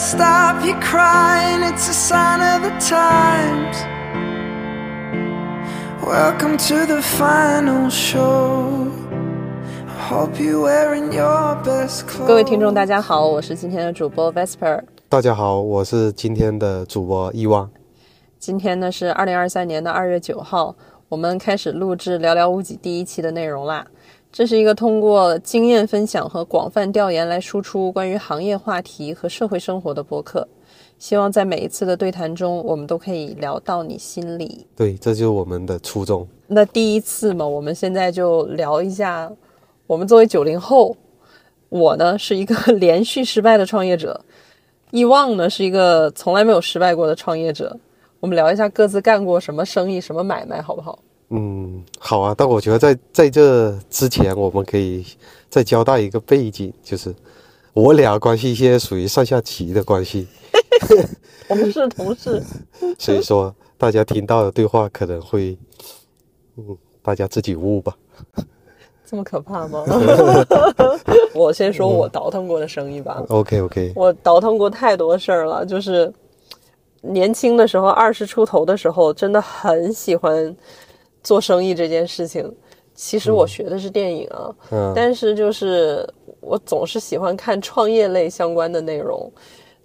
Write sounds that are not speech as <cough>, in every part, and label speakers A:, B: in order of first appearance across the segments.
A: stop your crying, it's a sign of the times. Welcome to the final show. Hope you're wearing your best clothes.
B: 各位听众，大家好，我是今天的主播 Vesper。
C: 大家好，我是今天的主播伊旺。
B: 今天呢是二零二三年的二月九号，我们开始录制《寥寥无几》第一期的内容啦。这是一个通过经验分享和广泛调研来输出关于行业话题和社会生活的播客。希望在每一次的对谈中，我们都可以聊到你心里。
C: 对，这就是我们的初衷。
B: 那第一次嘛，我们现在就聊一下，我们作为九零后，我呢是一个连续失败的创业者，易忘呢是一个从来没有失败过的创业者。我们聊一下各自干过什么生意、什么买卖，好不好？
C: 嗯，好啊。但我觉得在在这之前，我们可以再交代一个背景，就是我俩关系现在属于上下级的关系，
B: 我们是同事，<laughs>
C: 所以说大家听到的对话可能会，嗯，大家自己悟吧。
B: 这么可怕吗？<laughs> 我先说我倒腾过的生意吧。
C: OK OK，
B: 我倒腾过太多事儿了，就是年轻的时候，二十出头的时候，真的很喜欢做生意这件事情。其实我学的是电影啊，
C: 嗯
B: 但是就是我总是喜欢看创业类相关的内容。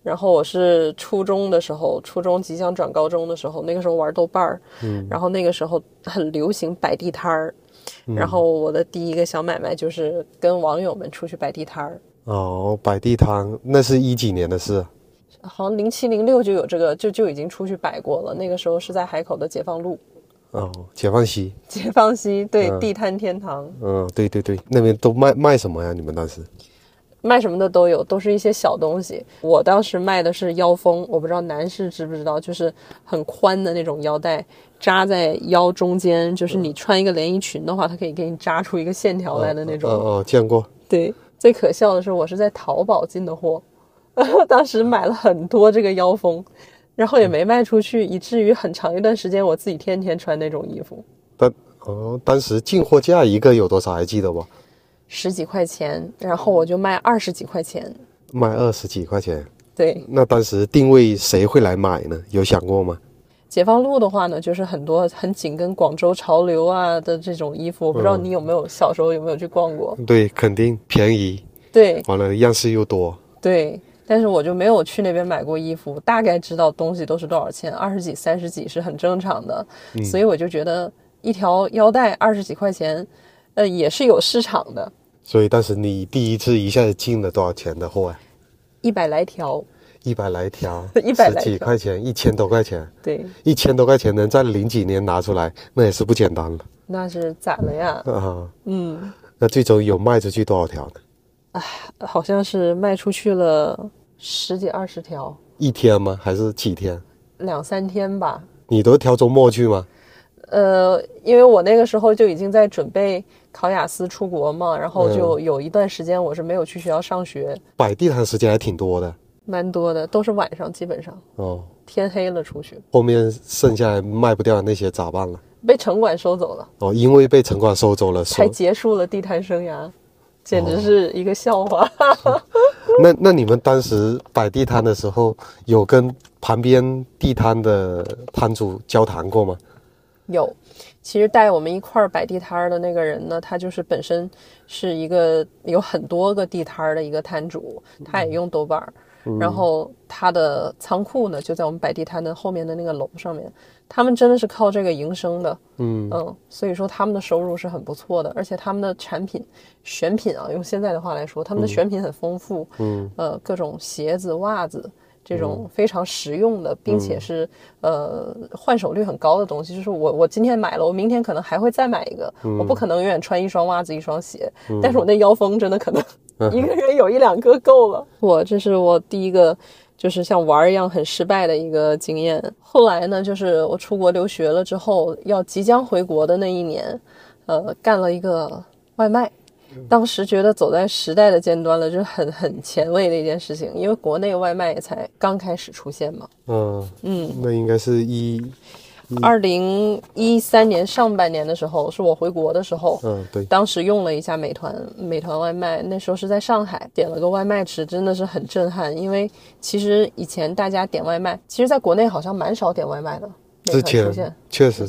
B: 然后我是初中的时候，初中即将转高中的时候，那个时候玩豆瓣儿，
C: 嗯
B: 然后那个时候很流行摆地摊儿，然后我的第一个小买卖就是跟网友们出去摆地摊儿。
C: 哦，摆地摊那是一几年的事？
B: 好像零七零六就有这个，就就已经出去摆过了。那个时候是在海口的解放路，
C: 哦，解放西。
B: 解放西对、
C: 嗯
B: 地摊天堂，
C: 嗯，对对对，那边都卖卖什么呀？你们当时？
B: 卖什么的都有，都是一些小东西。我当时卖的是腰封，我不知道男士知不知道，就是很宽的那种腰带，扎在腰中间，就是你穿一个连衣裙的话，它可以给你扎出一个线条来的那种。
C: 哦哦，见过。
B: 对，最可笑的是我是在淘宝进的货，<laughs> 当时买了很多这个腰封，然后也没卖出去，以至于很长一段时间我自己天天穿那种衣服，
C: 但哦，当时进货价一个有多少还记得不？
B: 十几块钱，然后我就卖二十几块钱。
C: 卖二十几块钱。
B: 对，
C: 那当时定位谁会来买呢？有想过吗？
B: 解放路的话呢，就是很多很紧跟广州潮流啊的这种衣服，我不知道你有没有小时候有没有去逛过？
C: 对，肯定便宜，
B: 对
C: 完了样式又多。
B: 对，但是我就没有去那边买过衣服，大概知道东西都是多少钱，二十几、三十几是很正常的，所以我就觉得一条腰带二十几块钱，呃，也是有市场的，
C: 所以当时你第一次一下子进了多少钱的货呀？
B: 一百来条，
C: 一百来条，<laughs>
B: 100来
C: 十几块钱，一千多块钱，
B: 对，
C: 一千多块钱能在零几年拿出来，那也是不简单了。
B: 那是攒了呀，
C: 啊。
B: 嗯，
C: 那最终有卖出去多少条呢？
B: 好像是卖出去了十几二十条，
C: 一天吗？还是几天？
B: 两三天吧，
C: 你都挑周末去吗？
B: 呃，因为我那个时候就已经在准备考雅思出国嘛，然后就有一段时间我是没有去学校上学，
C: 摆地摊时间还挺多的
B: 蛮多的，都是晚上，基本上
C: 哦。
B: 天黑了出去，
C: 后面剩下来卖不掉的那些咋办了？
B: 被城管收走了，
C: 哦，因为被城管收走了，
B: 才结束了地摊生涯，简直是一个笑话。<laughs>
C: 那那你们当时摆地摊的时候，有跟旁边地摊的摊主交谈过吗？
B: 有，其实带我们一块儿摆地摊儿的那个人呢，他就是本身是一个有很多个地摊儿的一个摊主，他也用豆瓣儿，然后他的仓库呢就在我们摆地摊的后面的那个楼上面，他们真的是靠这个营生的，
C: 嗯。
B: 嗯，所以说他们的收入是很不错的，而且他们的产品选品啊，用现在的话来说，他们的选品很丰富，
C: 嗯，
B: 呃，各种鞋子、袜子这种非常实用的，并且是呃换手率很高的东西。就是我我今天买了，我明天可能还会再买一个，我不可能永远穿一双袜子一双鞋，但是我那腰封真的可能一个人有一两个够了。我这是我第一个。就是像玩儿一样很失败的一个经验。后来呢，就是我出国留学了之后，要即将回国的那一年，呃，干了一个外卖。当时觉得走在时代的尖端了，就是很很前卫的一件事情，因为国内外卖也才刚开始出现嘛。
C: 嗯
B: 嗯，
C: 那应该是一
B: 二零一三年上半年的时候，是我回国的时候，
C: 嗯，对，
B: 当时用了一下美团美团外卖，那时候是在上海点了个外卖吃，真的是很震撼。因为其实以前大家点外卖，其实在国内好像蛮少点外卖的。美
C: 之前确实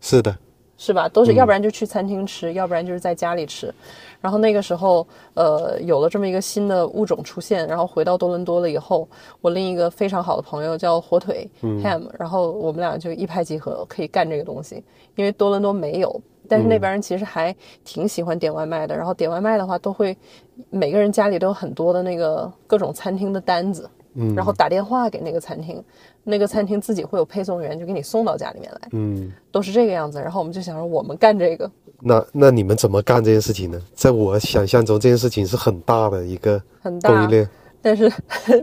C: 是的，
B: 是吧？都是要不然就去餐厅吃，要不然就是在家里吃。然后那个时候，呃，有了这么一个新的物种出现，然后回到多伦多了以后，我另一个非常好的朋友叫火腿、Ham，然后我们俩就一拍即合，可以干这个东西。因为多伦多没有，但是那边人其实还挺喜欢点外卖的。然后点外卖的话，都会每个人家里都有很多的那个各种餐厅的单子，
C: 嗯
B: 然后打电话给那个餐厅，那个餐厅自己会有配送员就给你送到家里面来。
C: 嗯，
B: 都是这个样子。然后我们就想说，我们干这个
C: 那那你们怎么干这件事情呢？在我想象中，这件事情是很大的一个
B: 很大
C: 供应，链，
B: 但是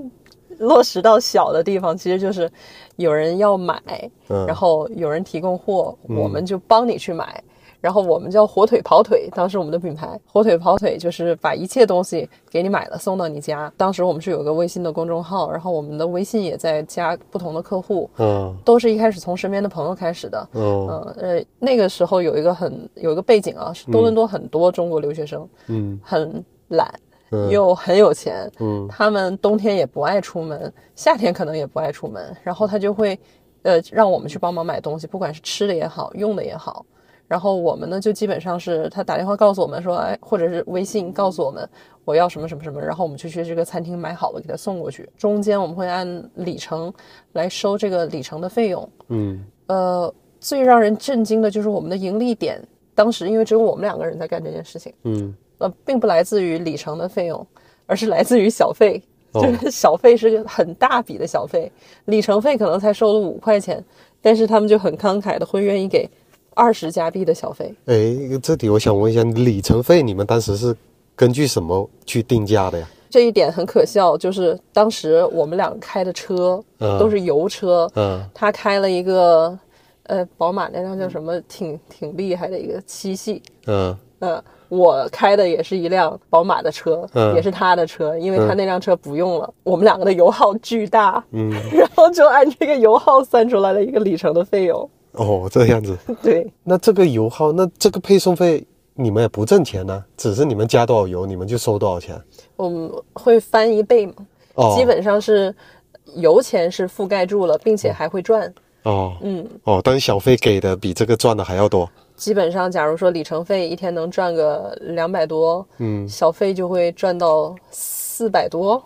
B: <laughs> 落实到小的地方，其实就是有人要买，
C: 嗯
B: 然后有人提供货，我们就帮你去买。然后我们叫火腿跑腿，当时我们的品牌火腿跑腿就是把一切东西给你买了送到你家。当时我们是有个微信的公众号，然后我们的微信也在加不同的客户，
C: 嗯
B: 都是一开始从身边的朋友开始的。
C: 哦
B: 嗯呃，那个时候有一个很有一个背景啊，是多伦多很多中国留学生，
C: 嗯
B: 很懒，
C: 嗯
B: 又很有钱，
C: 嗯
B: 他们冬天也不爱出门，夏天可能也不爱出门，然后他就会，呃，让我们去帮忙买东西，不管是吃的也好，用的也好。然后我们呢，就基本上是他打电话告诉我们说，哎，或者是微信告诉我们我要什么什么什么，然后我们就去这个餐厅买好了给他送过去。中间我们会按里程来收这个里程的费用。
C: 嗯
B: 呃，最让人震惊的就是我们的盈利点，当时因为只有我们两个人在干这件事情。
C: 嗯
B: 呃，并不来自于里程的费用，而是来自于小费。
C: 哦
B: 就是 <laughs> 小费是个很大笔的小费，里程费可能才收了五块钱，但是他们就很慷慨的会愿意给二十加币的小费。
C: 哎，这里我想问一下，里程费你们当时是根据什么去定价的呀？
B: 这一点很可笑，就是当时我们俩开的车
C: 嗯。
B: 都是油车，
C: 嗯。
B: 他开了一个呃宝马那辆叫什么，挺挺厉害的一个七系，
C: 嗯。
B: 呃，我开的也是一辆宝马的车，
C: 嗯。
B: 也是他的车，因为他那辆车不用了，我们两个的油耗巨大，
C: 嗯，<laughs>
B: 然后就按这个油耗算出来了一个里程的费用。
C: 哦，这样子。<laughs>
B: 对，
C: 那这个油耗，那这个配送费你们也不挣钱呢、只是你们加多少油，你们就收多少钱。
B: 我们会翻一倍嘛，
C: 哦，
B: 基本上是油钱是覆盖住了，并且还会赚。
C: 哦
B: 嗯，
C: 哦，但是小费给的比这个赚的还要多。
B: 基本上，假如说里程费一天能赚个两百多，
C: 嗯
B: 小费就会赚到四百多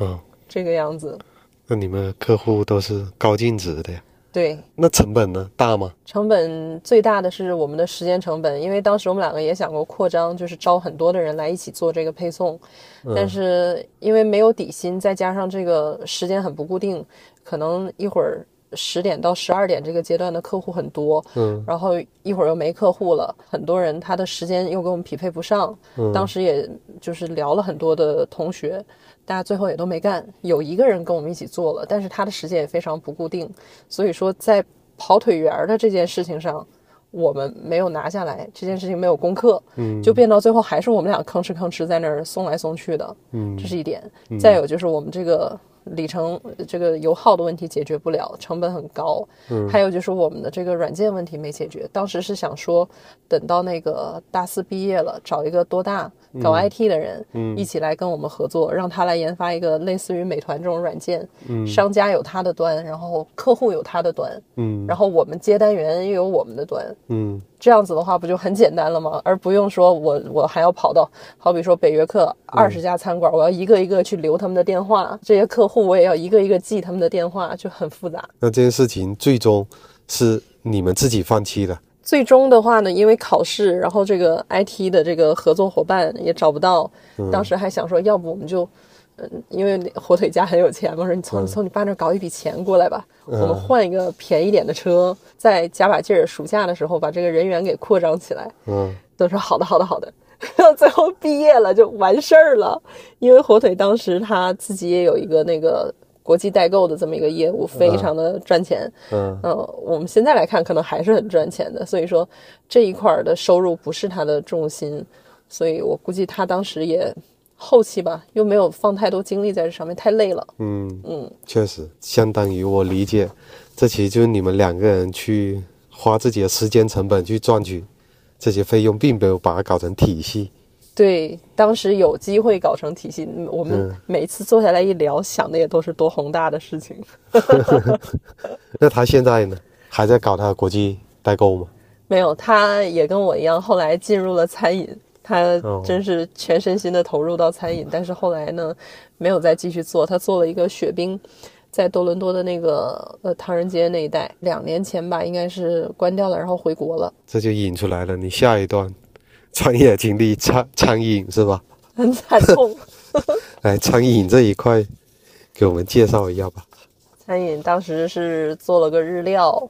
C: 嗯，
B: 这个样子。
C: 那你们客户都是高净值的呀？
B: 对，
C: 那成本呢？大吗？
B: 成本最大的是我们的时间成本，因为当时我们两个也想过扩张，就是招很多的人来一起做这个配送，但是因为没有底薪，再加上这个时间很不固定，可能一会儿十点到十二点这个阶段的客户很多，
C: 嗯。
B: 然后一会儿又没客户了，很多人他的时间又跟我们匹配不上，当时也就是聊了很多的同学，大家最后也都没干，有一个人跟我们一起做了，但是他的时间也非常不固定，所以说在跑腿员儿的这件事情上。我们没有拿下来这件事情没有攻克，嗯，就变到最后还是我们俩吭哧吭哧在那儿送来送去的，
C: 嗯。
B: 这是一点。再有就是我们这个里程这个油耗的问题解决不了，成本很高。嗯，还有就是我们的这个软件问题没解决。当时是想说，等到那个大四毕业了，找一个多大搞 IT 的人，嗯，一起来跟我们合作，让他来研发一个类似于美团这种软件。嗯，商家有他的端，然后客户有他的端，
C: 嗯
B: 然后我们接单员又有我们的端。
C: 嗯
B: 这样子的话，不就很简单了吗？而不用说我我还要跑到，好比说北约克二十家餐馆，我要一个一个去留他们的电话，这些客户我也要一个一个记他们的电话，就很复杂。
C: 那这件事情最终是你们自己放弃的。
B: 最终的话呢，因为考试，然后这个 IT 的这个合作伙伴也找不到，当时还想说，要不我们就，嗯，因为火腿家很有钱嘛，说你从从你爸那儿搞一笔钱过来吧，我们换一个便宜点的车，再加把劲儿，暑假的时候把这个人员给扩张起来。
C: 嗯
B: 都说好的，好的，好的。<laughs> 到最后毕业了就完事儿了，因为火腿当时他自己也有一个那个国际代购的这么一个业务，非常的赚钱。
C: 嗯
B: 嗯，我们现在来看可能还是很赚钱的，所以说这一块儿的收入不是他的重心，所以我估计他当时也后期吧，又没有放太多精力在这上面，太累了。
C: 嗯，
B: 嗯，
C: 确实，相当于我理解，这其实就是你们两个人去花自己的时间成本去赚取这些费用，并没有把它搞成体系。
B: 对，当时有机会搞成体系，嗯我们
C: 嗯
B: 每次坐下来一聊，想的也都是多宏大的事情。<laughs>
C: 那他现在呢，还在搞他的国际代购吗？
B: 没有，他也跟我一样，后来进入了餐饮。他
C: 哦
B: 真是全身心的投入到餐饮，但是后来呢，没有再继续做。他做了一个雪冰，在多伦多的那个呃唐人街那一带，两年前吧，应该是关掉了，然后回国了，
C: 这就引出来了你下一段创业经历，餐餐饮是吧？
B: 很惨痛。
C: 来，<laughs> 餐饮这一块给我们介绍一下吧。
B: 餐饮当时是做了个日料，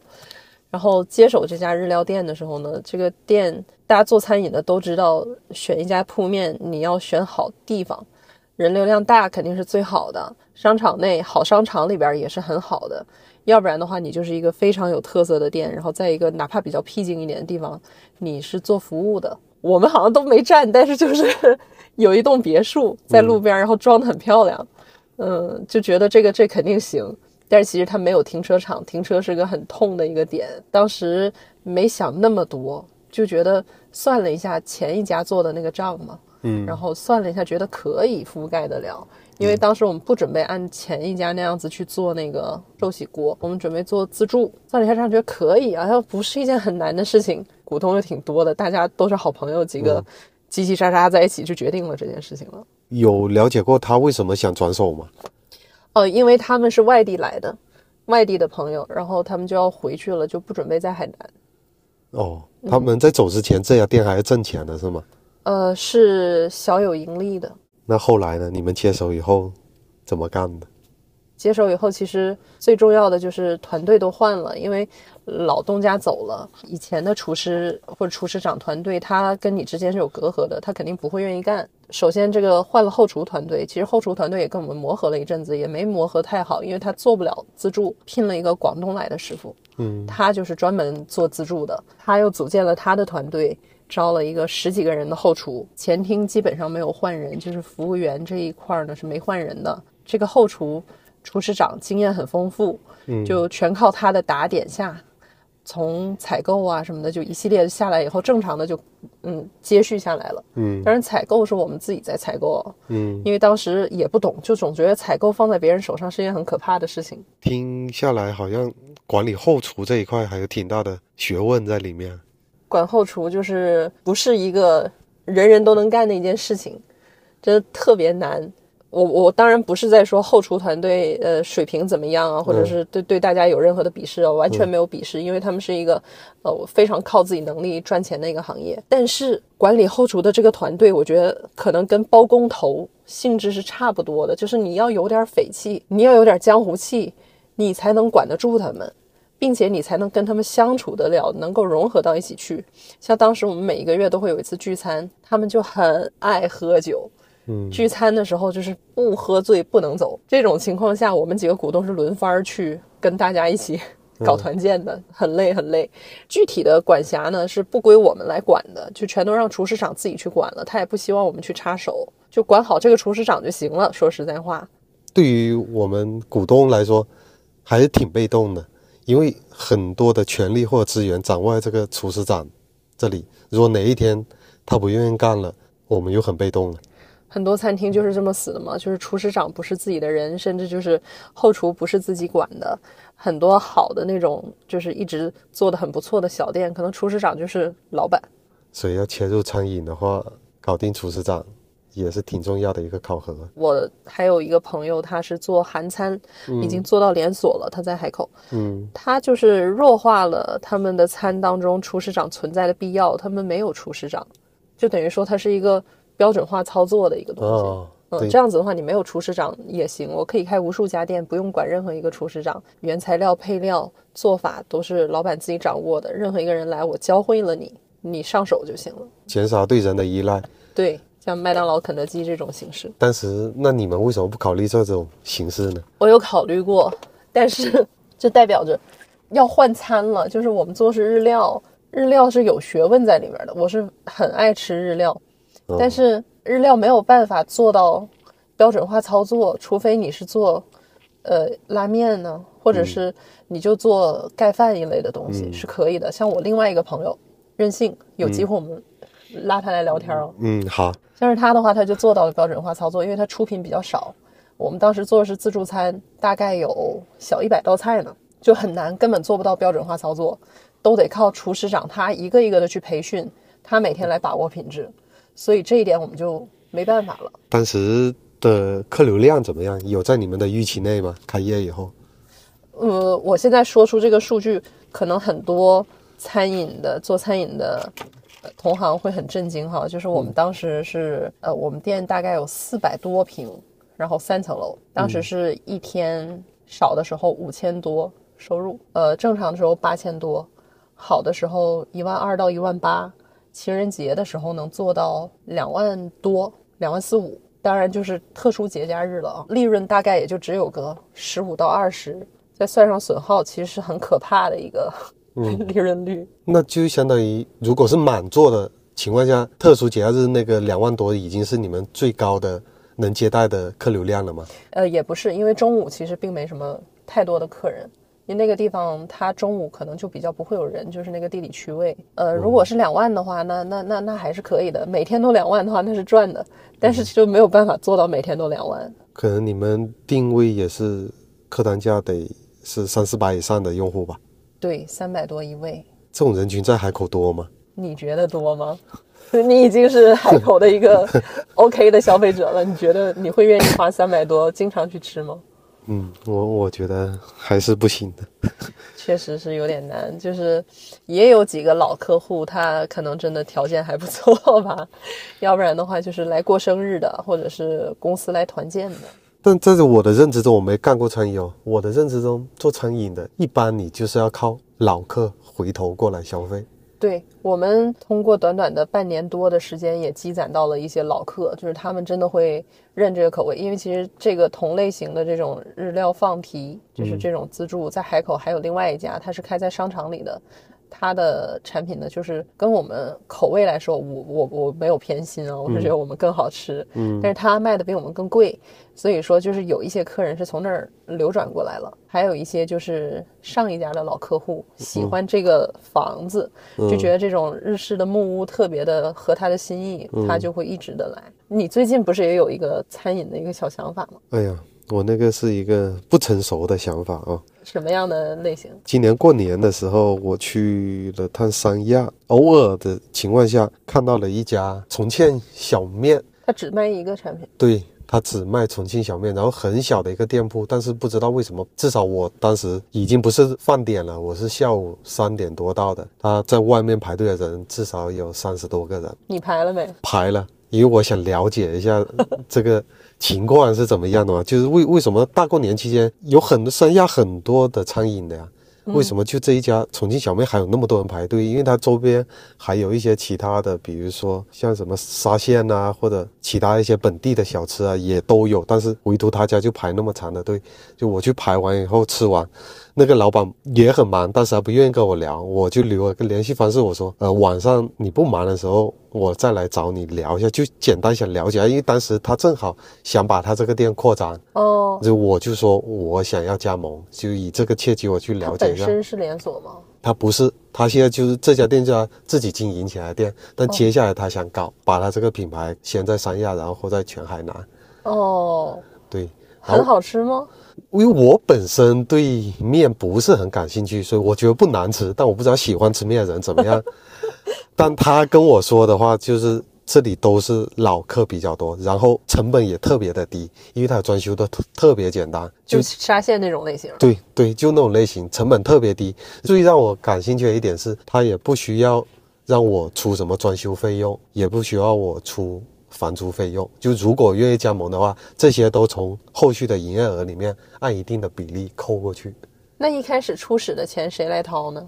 B: 然后接手这家日料店的时候呢，这个店大家做餐饮的都知道，选一家铺面你要选好地方，人流量大肯定是最好的，商场内好商场里边也是很好的，要不然的话你就是一个非常有特色的店，然后在一个哪怕比较僻静一点的地方，你是做服务的。我们好像都没占，但是就是 <laughs> 有一栋别墅在路边，然后装的很漂亮，嗯，就觉得这个这肯定行。但是其实它没有停车场，停车是个很痛的一个点。当时没想那么多，就觉得算了一下前一家做的那个账嘛，
C: 嗯
B: 然后算了一下，觉得可以覆盖得了。因为当时我们不准备按前一家那样子去做那个寿喜锅，我们准备做自助。算了一下账，觉得可以啊，它不是一件很难的事情，股东又挺多的，大家都是好朋友，几个叽叽喳喳在一起就决定了这件事情了。
C: 有了解过他为什么想转手吗？
B: 哦，因为他们是外地来的，外地的朋友，然后他们就要回去了，就不准备在海南。
C: 哦，他们在走之前这家店还是挣钱的是吗？
B: 呃，是小有盈利的。
C: 那后来呢？你们接手以后怎么干的？
B: 接手以后，其实最重要的就是团队都换了，因为老东家走了，以前的厨师或者厨师长团队，他跟你之间是有隔阂的，他肯定不会愿意干。首先，这个换了后厨团队，其实后厨团队也跟我们磨合了一阵子，也没磨合太好，因为他做不了自助，聘了一个广东来的师傅，
C: 嗯，
B: 他就是专门做自助的，他又组建了他的团队，招了一个十几个人的后厨，前厅基本上没有换人，就是服务员这一块儿呢是没换人的。这个后厨厨师长经验很丰富，嗯。就全靠他的打点下，从采购啊什么的，就一系列下来以后，正常的就嗯接续下来了。
C: 嗯
B: 但是采购是我们自己在采购哦，
C: 嗯，
B: 因为当时也不懂，就总觉得采购放在别人手上是一件很可怕的事情。
C: 听下来好像管理后厨这一块还有挺大的学问在里面。
B: 管后厨就是不是一个人人都能干的一件事情，真的特别难。我我当然不是在说后厨团队呃水平怎么样啊，或者是对对大家有任何的鄙视啊，完全没有鄙视，因为他们是一个呃非常靠自己能力赚钱的一个行业。但是管理后厨的这个团队，我觉得可能跟包工头性质是差不多的，就是你要有点匪气，你要有点江湖气，你才能管得住他们。并且你才能跟他们相处得了，能够融合到一起去。像当时我们每一个月都会有一次聚餐，他们就很爱喝酒。
C: 嗯，
B: 聚餐的时候就是不喝醉不能走。这种情况下，我们几个股东是轮番儿去跟大家一起搞团建的，很累很累。具体的管辖呢是不归我们来管的，就全都让厨师长自己去管了。他也不希望我们去插手，就管好这个厨师长就行了。说实在话，
C: 对于我们股东来说，还是挺被动的，因为很多的权利或者资源掌握在这个厨师长这里。如果哪一天他不愿意干了，我们又很被动了。
B: 很多餐厅就是这么死的嘛，就是厨师长不是自己的人，甚至就是后厨不是自己管的。很多好的那种，就是一直做的很不错的小店，可能厨师长就是老板。
C: 所以要切入餐饮的话，搞定厨师长也是挺重要的一个考核。
B: 我还有一个朋友，他是做韩餐，已经做到连锁了。他在海口，
C: 嗯
B: 他就是弱化了他们的餐当中厨师长存在的必要，他们没有厨师长，就等于说他是一个标准化操作的一个东西。
C: 哦，对
B: 嗯，这样子的话，你没有厨师长也行，我可以开无数家店，不用管任何一个厨师长，原材料、配料、做法都是老板自己掌握的，任何一个人来，我教会了你，你上手就行了。
C: 减少对人的依赖。
B: 对，像麦当劳、肯德基这种形式，
C: 当时，那你们为什么不考虑这种形式呢？
B: 我有考虑过，但是 <laughs> 这代表着要换餐了，就是我们做是日料，日料是有学问在里面的，我是很爱吃日料，
C: 哦
B: 但是日料没有办法做到标准化操作，除非你是做呃拉面呢，或者是你就做盖饭一类的东西、是可以的。像我另外一个朋友任性，有机会我们拉他来聊天哦。
C: 嗯，好，
B: 像是他的话，他就做到了标准化操作，因为他出品比较少。我们当时做的是自助餐，大概有小一百道菜呢，就很难，根本做不到标准化操作，都得靠厨师长他一个一个的去培训，他每天来把握品质，所以这一点我们就没办法了。
C: 当时的客流量怎么样？有在你们的预期内吗？开业以后，
B: 呃，我现在说出这个数据，可能很多餐饮的做餐饮的呃同行会很震惊哈。就是我们当时是呃，我们店大概有四百多平，然后三层楼，当时是一天少的时候五千多收入，呃，正常的时候八千多，好的时候一万二到一万八，情人节的时候能做到两万多，两万四五。当然就是特殊节假日了啊，利润大概也就只有个十五到二十，再算上损耗，其实是很可怕的一个 <laughs> 利润率。
C: 那就相当于如果是满座的情况下，特殊节假日那个两万多已经是你们最高的能接待的客流量了吗？
B: 呃，也不是，因为中午其实并没什么太多的客人，因为那个地方它中午可能就比较不会有人，就是那个地理区位。呃，如果是两万的话，那那那那还是可以的，每天都两万的话那是赚的，但是就没有办法做到每天都两万。
C: 可能你们定位也是客单价得是三四百以上的用户吧？
B: 对，三百多一位，
C: 这种人群在海口多吗？
B: 你觉得多吗？<laughs> 你已经是海口的一个 OK 的消费者了，你觉得你会愿意花三百多经常去吃吗？
C: 嗯，我我觉得还是不行的。<laughs>
B: 确实是有点难，就是也有几个老客户，他可能真的条件还不错吧，<laughs> 要不然的话就是来过生日的，或者是公司来团建的。
C: 但在我的认知中，我没干过餐饮哦。我的认知中，做餐饮的，一般你就是要靠老客回头过来消费。
B: 对我们通过短短的半年多的时间，也积攒到了一些老客，就是他们真的会认这个口味。因为其实这个同类型的这种日料放题，就是这种自助，在海口还有另外一家，它是开在商场里的。它的产品呢，就是跟我们口味来说，我我我没有偏心啊，我是觉得我们更好吃，嗯，但是它卖的比我们更贵，所以说就是有一些客人是从那儿流转过来了，还有一些就是上一家的老客户喜欢这个房子，就觉得这种日式的木屋特别的合他的心意，他就会一直的来。你最近不是也有一个餐饮的一个小想法吗？
C: 哎呀，我那个是一个不成熟的想法啊。
B: 什么样的类型？
C: 今年过年的时候，我去了趟三亚，偶尔的情况下看到了一家重庆小面，
B: 他只卖一个产品，
C: 对他只卖重庆小面，然后很小的一个店铺，但是不知道为什么，至少我当时已经不是饭点了，我是下午三点多到的，他在外面排队的人至少有三十多个人，
B: 你排了没？
C: 排了，因为我想了解一下 <laughs> 这个情况是怎么样的嘛，就是为为什么大过年期间有很多三亚很多的餐饮的呀？为什么就这一家重庆小面还有那么多人排队？因为它周边还有一些其他的，比如说像什么沙县呐，或者其他一些本地的小吃啊，也都有。但是唯独他家就排那么长的队，就我去排完以后吃完，那个老板也很忙，但是他不愿意跟我聊，我就留了个联系方式，我说，呃，晚上你不忙的时候，我再来找你聊一下，就简单想了解一下，因为当时他正好想把他这个店扩张，
B: 哦，
C: 就我就说我想要加盟，就以这个契机我去了解一下。
B: 本身是连锁吗？
C: 他不是，他现在就是这家店叫他自己经营起来的店，但接下来他想搞，把他这个品牌先在三亚，然后在全海南。
B: 哦，
C: 对，
B: 很好吃吗？
C: 因为我本身对面不是很感兴趣，所以我觉得不难吃，但我不知道喜欢吃面的人怎么样。<laughs> 但他跟我说的话就是。这里都是老客比较多，然后成本也特别的低，因为它装修的特特别简单，
B: 就沙县那种类型。
C: 对对，就那种类型，成本特别低。最让我感兴趣的一点是，它也不需要让我出什么装修费用，也不需要我出房租费用。就如果愿意加盟的话，这些都从后续的营业额里面按一定的比例扣过去，
B: 那一开始初始的钱谁来掏呢？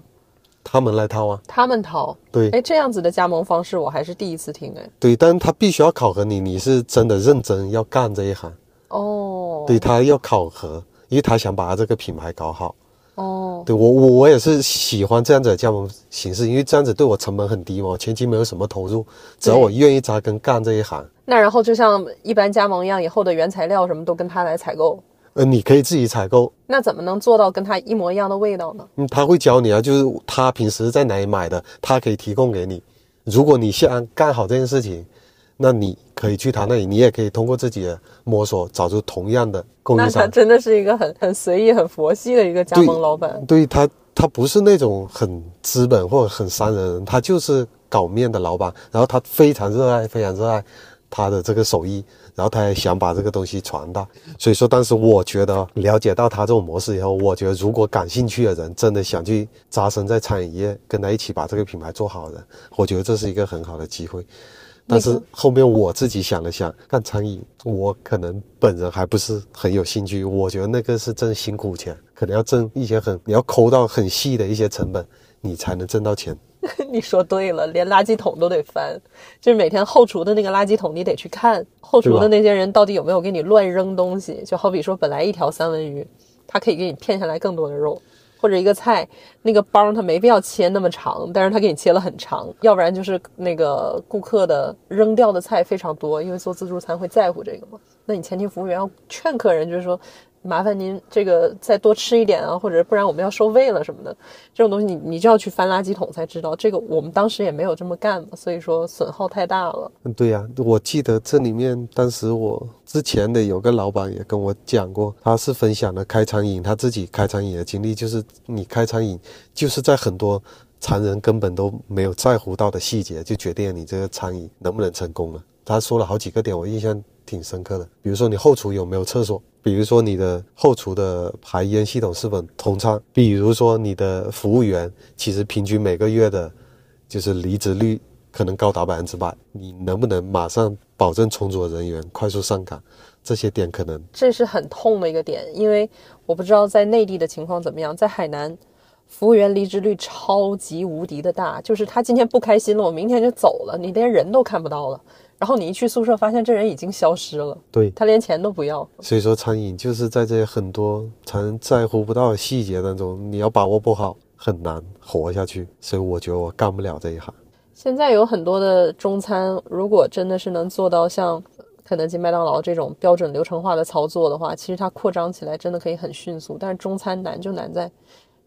C: 他们来掏啊。
B: 他们掏。
C: 对
B: 哎，这样子的加盟方式我还是第一次听哎。
C: 对，但是他必须要考核你，你是真的认真要干这一行。
B: 哦，
C: 对他要考核，因为他想把他这个品牌搞好。
B: 哦，
C: 对我我我也是喜欢这样子的加盟形式，因为这样子对我成本很低嘛，我前期没有什么投入，只要我愿意扎根干这一行。
B: 那然后就像一般加盟一样，以后的原材料什么都跟他来采购，
C: 呃，你可以自己采购，
B: 那怎么能做到跟他一模一样的味道呢？
C: 嗯，他会教你啊，就是他平时在哪里买的，他可以提供给你。如果你想干好这件事情，那你可以去他那里，你也可以通过自己的摸索找出同样的供
B: 那他
C: 应商。
B: 真的是一个很 <laughs> 很随意、很佛系的一个加盟老板。
C: 对他，他不是那种很资本或者很商人，他就是搞面的老板，然后他非常热爱，非常热爱他的这个手艺，然后他也想把这个东西传大。所以说，当时我觉得了解到他这种模式以后，我觉得如果感兴趣的人真的想去扎身在餐饮业，跟他一起把这个品牌做好的人，我觉得这是一个很好的机会。但是后面我自己想了想，干餐饮，我可能本人还不是很有兴趣。我觉得那个是挣辛苦钱，可能要挣一些很，你要抠到很细的一些成本，你才能挣到钱。<laughs>
B: 你说对了，连垃圾桶都得翻，就是每天后厨的那个垃圾桶，你得去看后厨的那些人到底有没有给你乱扔东西。就好比说，本来一条三文鱼，他可以给你骗下来更多的肉，或者一个菜那个帮他没必要切那么长，但是他给你切了很长，要不然就是那个顾客的扔掉的菜非常多，因为做自助餐会在乎这个嘛。那你前厅服务员要劝客人，就是说。麻烦您这个再多吃一点啊，或者不然我们要收费了什么的。这种东西你你就要去翻垃圾桶才知道。这个我们当时也没有这么干嘛，所以说损耗太大了。
C: 嗯，对呀、我记得这里面当时我之前的有个老板也跟我讲过，他是分享了开餐饮他自己开餐饮的经历，就是你开餐饮就是在很多常人根本都没有在乎到的细节，就决定了你这个餐饮能不能成功了。他说了好几个点，我印象挺深刻的，比如说你后厨有没有厕所，比如说你的后厨的排烟系统是否通畅，比如说你的服务员其实平均每个月的，就是离职率可能高达百分之百，你能不能马上保证充足的人员快速上岗？这些点可能
B: 这是很痛的一个点，因为我不知道在内地的情况怎么样，在海南，服务员离职率超级无敌的大，就是他今天不开心了，我明天就走了，你连人都看不到了。然后你一去宿舍，发现这人已经消失了，
C: 对。
B: 他连钱都不要。
C: 所以说，餐饮就是在这些很多常人在乎不到的细节当中，你要把握不好，很难活下去。所以我觉得我干不了这一行。
B: 现在有很多的中餐，如果真的是能做到像肯德基、麦当劳这种标准流程化的操作的话，其实它扩张起来真的可以很迅速。但是中餐难就难在，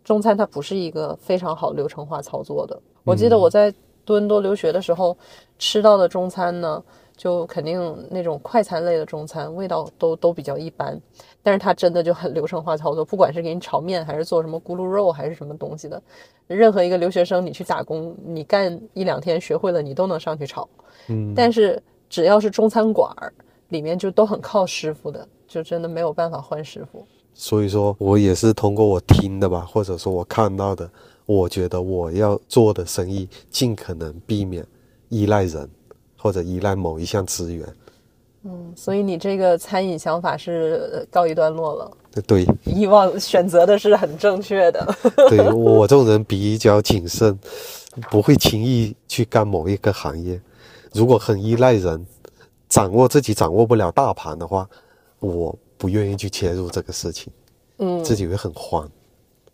B: 中餐它不是一个非常好流程化操作的。我记得我在多伦多留学的时候吃到的中餐呢，就肯定那种快餐类的中餐味道都都比较一般，但是它真的就很流程化操作，不管是给你炒面还是做什么咕噜肉还是什么东西的，任何一个留学生你去打工，你干一两天学会了，你都能上去炒。
C: 嗯，
B: 但是只要是中餐馆儿，里面就都很靠师傅的，就真的没有办法换师傅。
C: 所以说我也是通过我听的吧，或者说我看到的，我觉得我要做的生意尽可能避免依赖人，或者依赖某一项资源。
B: 嗯所以你这个餐饮想法是呃告一段落了，
C: 对，
B: 以往选择的是很正确的。<laughs>
C: 对我这种人比较谨慎，不会轻易去干某一个行业。如果很依赖人，掌握自己掌握不了大盘的话，我不愿意去切入这个事情，
B: 嗯，
C: 自己会很慌。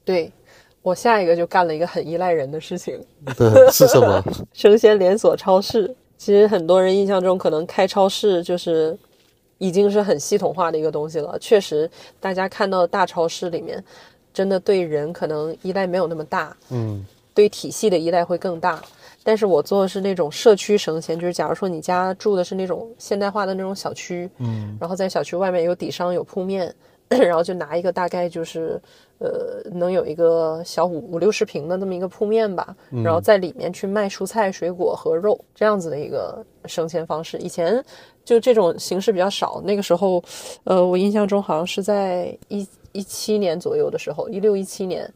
B: 对我下一个就干了一个很依赖人的事情，<laughs>
C: 对，是什么？<laughs>
B: 生鲜连锁超市。其实很多人印象中可能开超市就是已经是很系统化的一个东西了。确实，大家看到的大超市里面，真的对人可能依赖没有那么大，
C: 嗯
B: 对体系的依赖会更大。但是我做的是那种社区生鲜，就是假如说你家住的是那种现代化的那种小区，
C: 嗯
B: 然后在小区外面有底商有铺面，然后就拿一个大概就是呃能有一个小五五六十平的那么一个铺面吧，然后在里面去卖蔬菜、水果和肉这样子的一个生鲜方式。以前就这种形式比较少，那个时候，呃，我印象中好像是在一一七年左右的时候，一六一七年。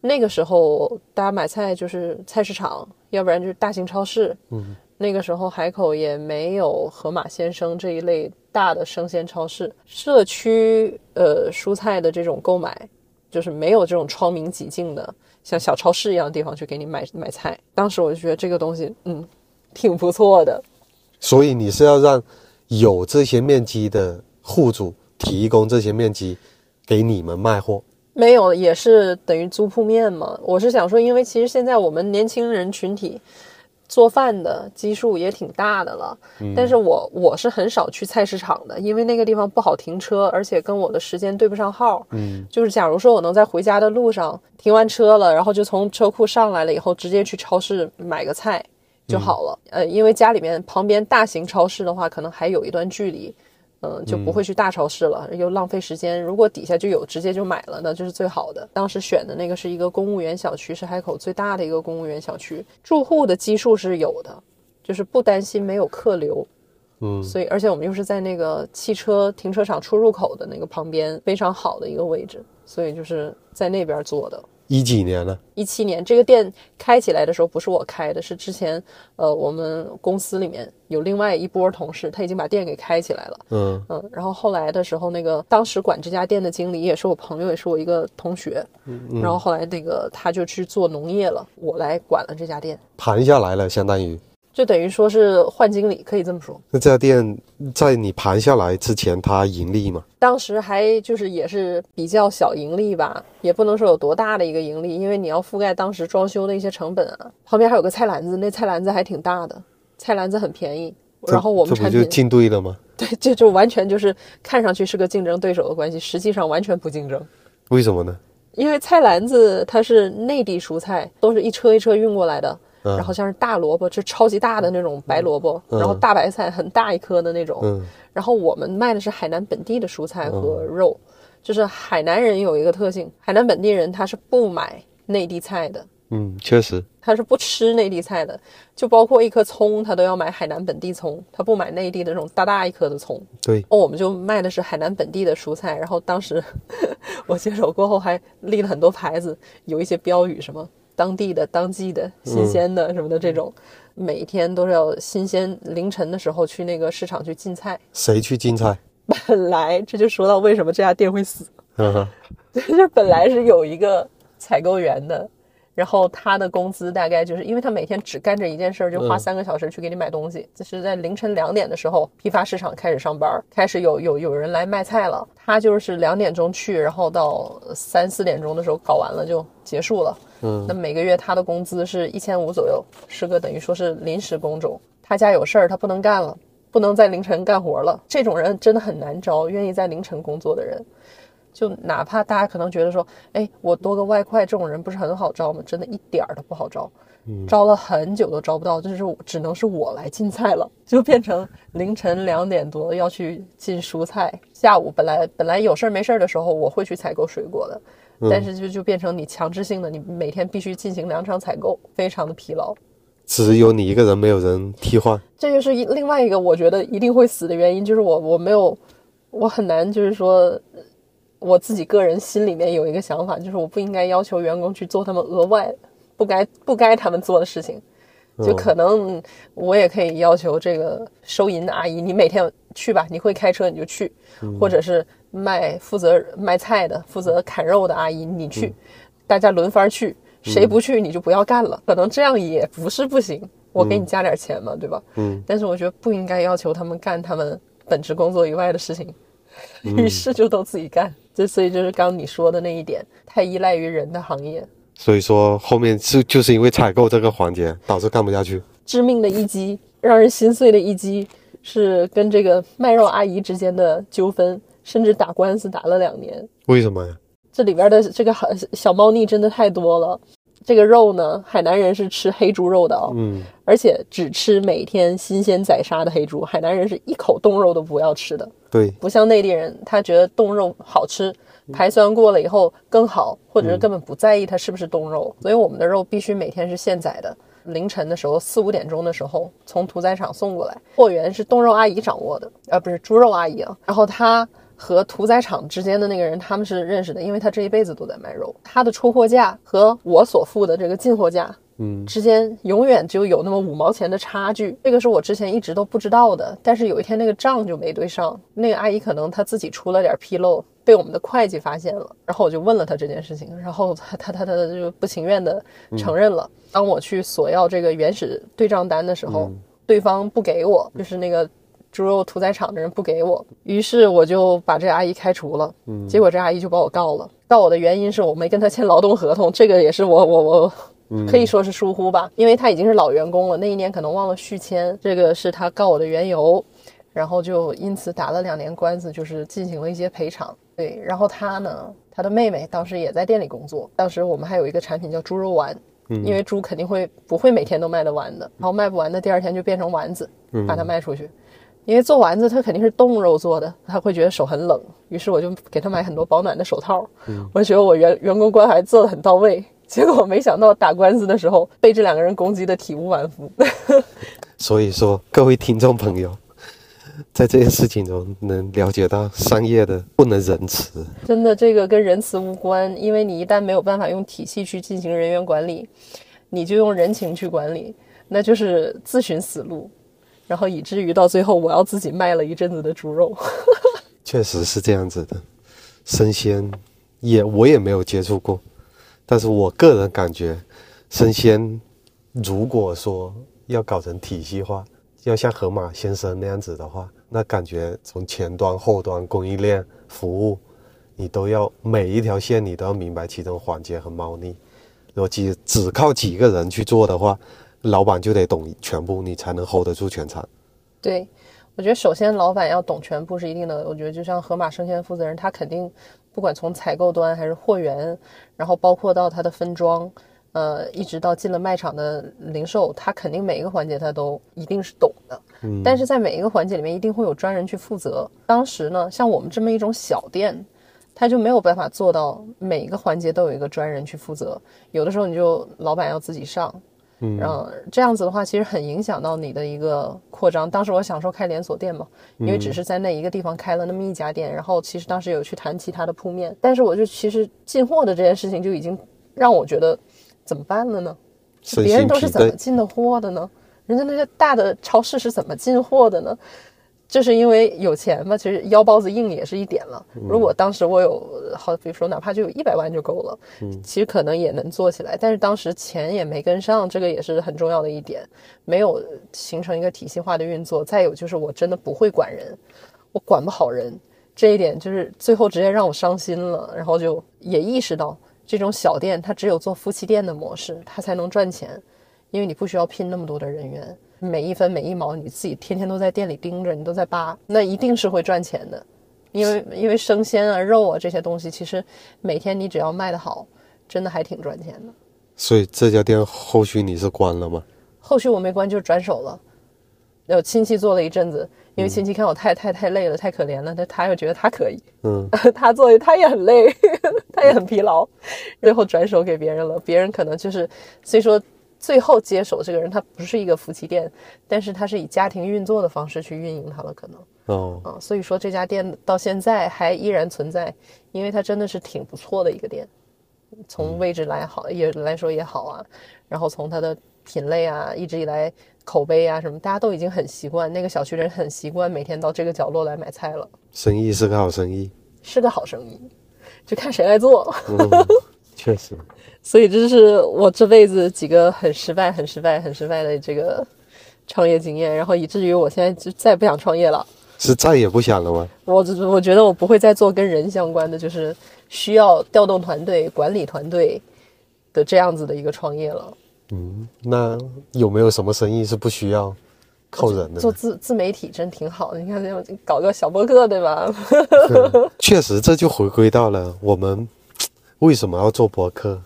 B: 那个时候，大家买菜就是菜市场，要不然就是大型超市。
C: 嗯，
B: 那个时候海口也没有盒马鲜生这一类大的生鲜超市，社区呃蔬菜的这种购买，就是没有这种窗明几净的像小超市一样的地方去给你买买菜。当时我就觉得这个东西，嗯，挺不错的。
C: 所以你是要让有这些面积的户主提供这些面积给你们卖货。
B: 没有，也是等于租铺面嘛。我是想说，因为其实现在我们年轻人群体做饭的基数也挺大的了，但是我我是很少去菜市场的，因为那个地方不好停车，而且跟我的时间对不上号。
C: 嗯，
B: 就是假如说我能在回家的路上停完车了，然后就从车库上来了以后，直接去超市买个菜就好了。呃，因为家里面旁边大型超市的话，可能还有一段距离。嗯，就不会去大超市了，又浪费时间。如果底下就有，直接就买了，那就是最好的。当时选的那个是一个公务员小区，是海口最大的一个公务员小区，住户的基数是有的，就是不担心没有客流。
C: 嗯，
B: 所以而且我们又是在那个汽车停车场出入口的那个旁边，非常好的一个位置，所以就是在那边做的。
C: 一几年呢？
B: 一七年，这个店开起来的时候不是我开的，是之前呃我们公司里面有另外一波同事，他已经把店给开起来了。
C: 嗯
B: 嗯，然后后来的时候，那个当时管这家店的经理也是我朋友，也是我一个同学。
C: 嗯
B: 然后后来那个他就去做农业了，我来管了这家店，
C: 盘下来了，相当于。
B: 就等于说是换经理，可以这么说。
C: 那这家店在你盘下来之前，它盈利吗？
B: 当时还就是也是比较小盈利吧，也不能说有多大的一个盈利，因为你要覆盖当时装修的一些成本啊。旁边还有个菜篮子，那菜篮子还挺大的，菜篮子很便宜。然后我们
C: 这不
B: 产品
C: 就进队了吗？<laughs>
B: 对，这就完全就是看上去是个竞争对手的关系，实际上完全不竞争。
C: 为什么呢？
B: 因为菜篮子它是内地蔬菜，都是一车一车运过来的，
C: 嗯
B: 然后像是大萝卜，就超级大的那种白萝卜，然后大白菜很大一颗的那种，
C: 嗯
B: 然后我们卖的是海南本地的蔬菜和肉，就是海南人有一个特性，海南本地人他是不买内地菜的，
C: 嗯，确实。
B: 他是不吃内地菜的，就包括一颗葱，他都要买海南本地葱，他不买内地的那种大大一颗的葱。
C: 对，
B: 哦，我们就卖的是海南本地的蔬菜，然后当时 <laughs> 我接手过后还立了很多牌子，有一些标语，什么当地的、当季的、新鲜的什么的这种，每一天都是要新鲜，凌晨的时候去那个市场去进菜。
C: 谁去进菜？
B: 本来这就说到为什么这家店会死，
C: 嗯哼，<laughs>
B: 就是本来是有一个采购员的。然后他的工资大概就是因为他每天只干这一件事儿，就花
C: 嗯
B: 三个小时去给你买东西。就是在凌晨两点的时候，批发市场开始上班，开始有有有人来卖菜了。他就是两点钟去，然后到三四点钟的时候搞完了就结束了。
C: 嗯，
B: 那每个月他的工资是一千五左右，是个等于说是临时工种。他家有事儿，他不能干了，不能在凌晨干活了。这种人真的很难招，愿意在凌晨工作的人。就哪怕大家可能觉得说，哎，我多个外快，这种人不是很好招吗？真的一点儿都不好招，招了很久都招不到，就是只能是我来进菜了，就变成凌晨两点多要去进蔬菜。下午本来本来有事儿没事儿的时候，我会去采购水果的，但是就就变成你强制性的，你每天必须进行两场采购，非常的疲劳。
C: 只有你一个人，没有人替换。
B: 这就是另外一个我觉得一定会死的原因，就是我我没有，我很难就是说，我自己个人心里面有一个想法，就是我不应该要求员工去做他们额外不该不该他们做的事情，就可能我也可以要求这个收银的阿姨，你每天去吧，你会开车你就去，或者是卖负责卖菜的、负责砍肉的阿姨你去，大家轮番去，谁不去你就不要干了，可能这样也不是不行。我给你加点钱嘛，对吧？
C: 嗯，
B: 但是我觉得不应该要求他们干他们本职工作以外的事情，于是就都自己干。这所以就是刚刚你说的那一点，太依赖于人的行业，
C: 所以说后面是就是因为采购这个环节导致干不下去。
B: 致命的一击，让人心碎的一击，是跟这个卖肉阿姨之间的纠纷，甚至打官司打了两年。
C: 为什么呀？
B: 这里边的这个好小猫腻真的太多了。这个肉呢，海南人是吃黑猪肉的啊、
C: 嗯，
B: 而且只吃每天新鲜宰杀的黑猪。海南人是一口冻肉都不要吃的，
C: 对，
B: 不像内地人，他觉得冻肉好吃，排酸过了以后更好，或者是根本不在意它是不是冻肉。所以我们的肉必须每天是现宰的，凌晨的时候四五点钟的时候从屠宰场送过来，货源是冻肉阿姨掌握的，呃，不是猪肉阿姨啊。然后他和屠宰场之间的那个人，他们是认识的，因为他这一辈子都在卖肉，他的出货价和我所付的这个进货价
C: 嗯
B: 之间永远就有那么五毛钱的差距，这个是我之前一直都不知道的。但是有一天那个账就没对上，那个阿姨可能她自己出了点纰漏，被我们的会计发现了，然后我就问了她这件事情，然后她她她她就不情愿的承认了。当我去索要这个原始对账单的时候，对方不给我，就是那个。猪肉屠宰场的人不给我，于是我就把这阿姨开除了。结果这阿姨就把我告了。告我的原因是我没跟她签劳动合同，这个也是我我我可以说是疏忽吧，因为她已经是老员工了，那一年可能忘了续签，这个是她告我的缘由，然后就因此打了两年官司，就是进行了一些赔偿。对，然后她呢，她的妹妹当时也在店里工作，当时我们还有一个产品叫猪肉丸，因为猪肯定会不会每天都卖得完的，然后卖不完的第二天就变成丸子，把它卖出去。因为做丸子，它肯定是冻肉做的，他会觉得手很冷，于是我就给他买很多保暖的手套。我觉得我员员工关怀做的很到位，<laughs> 结果没想到打官司的时候被这两个人攻击的体无完肤。<laughs>
C: 所以说，各位听众朋友，在这件事情中能了解到商业的不能仁慈。
B: 真的，这个跟仁慈无关，因为你一旦没有办法用体系去进行人员管理，你就用人情去管理，那就是自寻死路。然后以至于到最后，我要自己卖了一阵子的猪肉。<laughs>
C: 确实是这样子的，生鲜也我也没有接触过，但是我个人感觉，生鲜如果说要搞成体系化，要像盒马鲜生那样子的话，那感觉从前端、后端、供应链、服务，你都要每一条线你都要明白其中环节和猫腻。如果只只靠几个人去做的话，老板就得懂全部，你才能 hold 得住全场。
B: 对，我觉得首先老板要懂全部是一定的。我觉得就像盒马生鲜负责人，他肯定不管从采购端还是货源，然后包括到他的分装，呃，一直到进了卖场的零售，他肯定每一个环节他都一定是懂的。嗯。但是在每一个环节里面，一定会有专人去负责。当时呢，像我们这么一种小店，他就没有办法做到每一个环节都有一个专人去负责。有的时候你就老板要自己上。然后这样子的话，其实很影响到你的一个扩张。当时我想说开连锁店嘛，因为只是在那一个地方开了那么一家店。然后其实当时有去谈其他的铺面，但是我就其实进货的这件事情就已经让我觉得怎么办了呢？别人都是怎么进的货的呢？人家那些大的超市是怎么进货的呢？就是因为有钱嘛，其实腰包子硬也是一点了。如果当时我有好，比如说哪怕就有一百万就够了，嗯，其实可能也能做起来。但是当时钱也没跟上，这个也是很重要的一点，没有形成一个体系化的运作。再有就是我真的不会管人，我管不好人，这一点就是最后直接让我伤心了。然后就也意识到，这种小店它只有做夫妻店的模式，它才能赚钱，因为你不需要聘那么多的人员。每一分每一毛，你自己天天都在店里盯着，你都在扒，那一定是会赚钱的，因为因为生鲜啊、肉啊这些东西，其实每天你只要卖得好，真的还挺赚钱的。
C: 所以这家店后续你是关了吗？
B: 后续我没关，就转手了。有亲戚做了一阵子，因为亲戚看我太太太累了，太可怜了，他他又觉得他可以，嗯，<laughs> 他做他也很累，<laughs> 他也很疲劳，最后转手给别人了。别人可能就是，虽说。最后接手这个人，他不是一个夫妻店，但是他是以家庭运作的方式去运营它了，可能哦，嗯，所以说这家店到现在还依然存在，因为它真的是挺不错的一个店，从位置来好也来说也好啊，然后从它的品类啊，一直以来口碑啊什么，大家都已经很习惯，那个小区人很习惯每天到这个角落来买菜了。
C: 生意是个好生意，
B: 是个好生意，就看谁来做。
C: 确实。
B: 所以这是我这辈子几个很失败、很失败、很失败的这个创业经验，然后以至于我现在就再也不想创业了。
C: 是再也不想了吗？
B: 我我觉得我不会再做跟人相关的，就是需要调动团队、管理团队的这样子的一个创业了。
C: 嗯，那有没有什么生意是不需要靠人的？
B: 做自自媒体真挺好的，你看，搞个小博客，对吧？
C: 确实，这就回归到了我们为什么要做博客。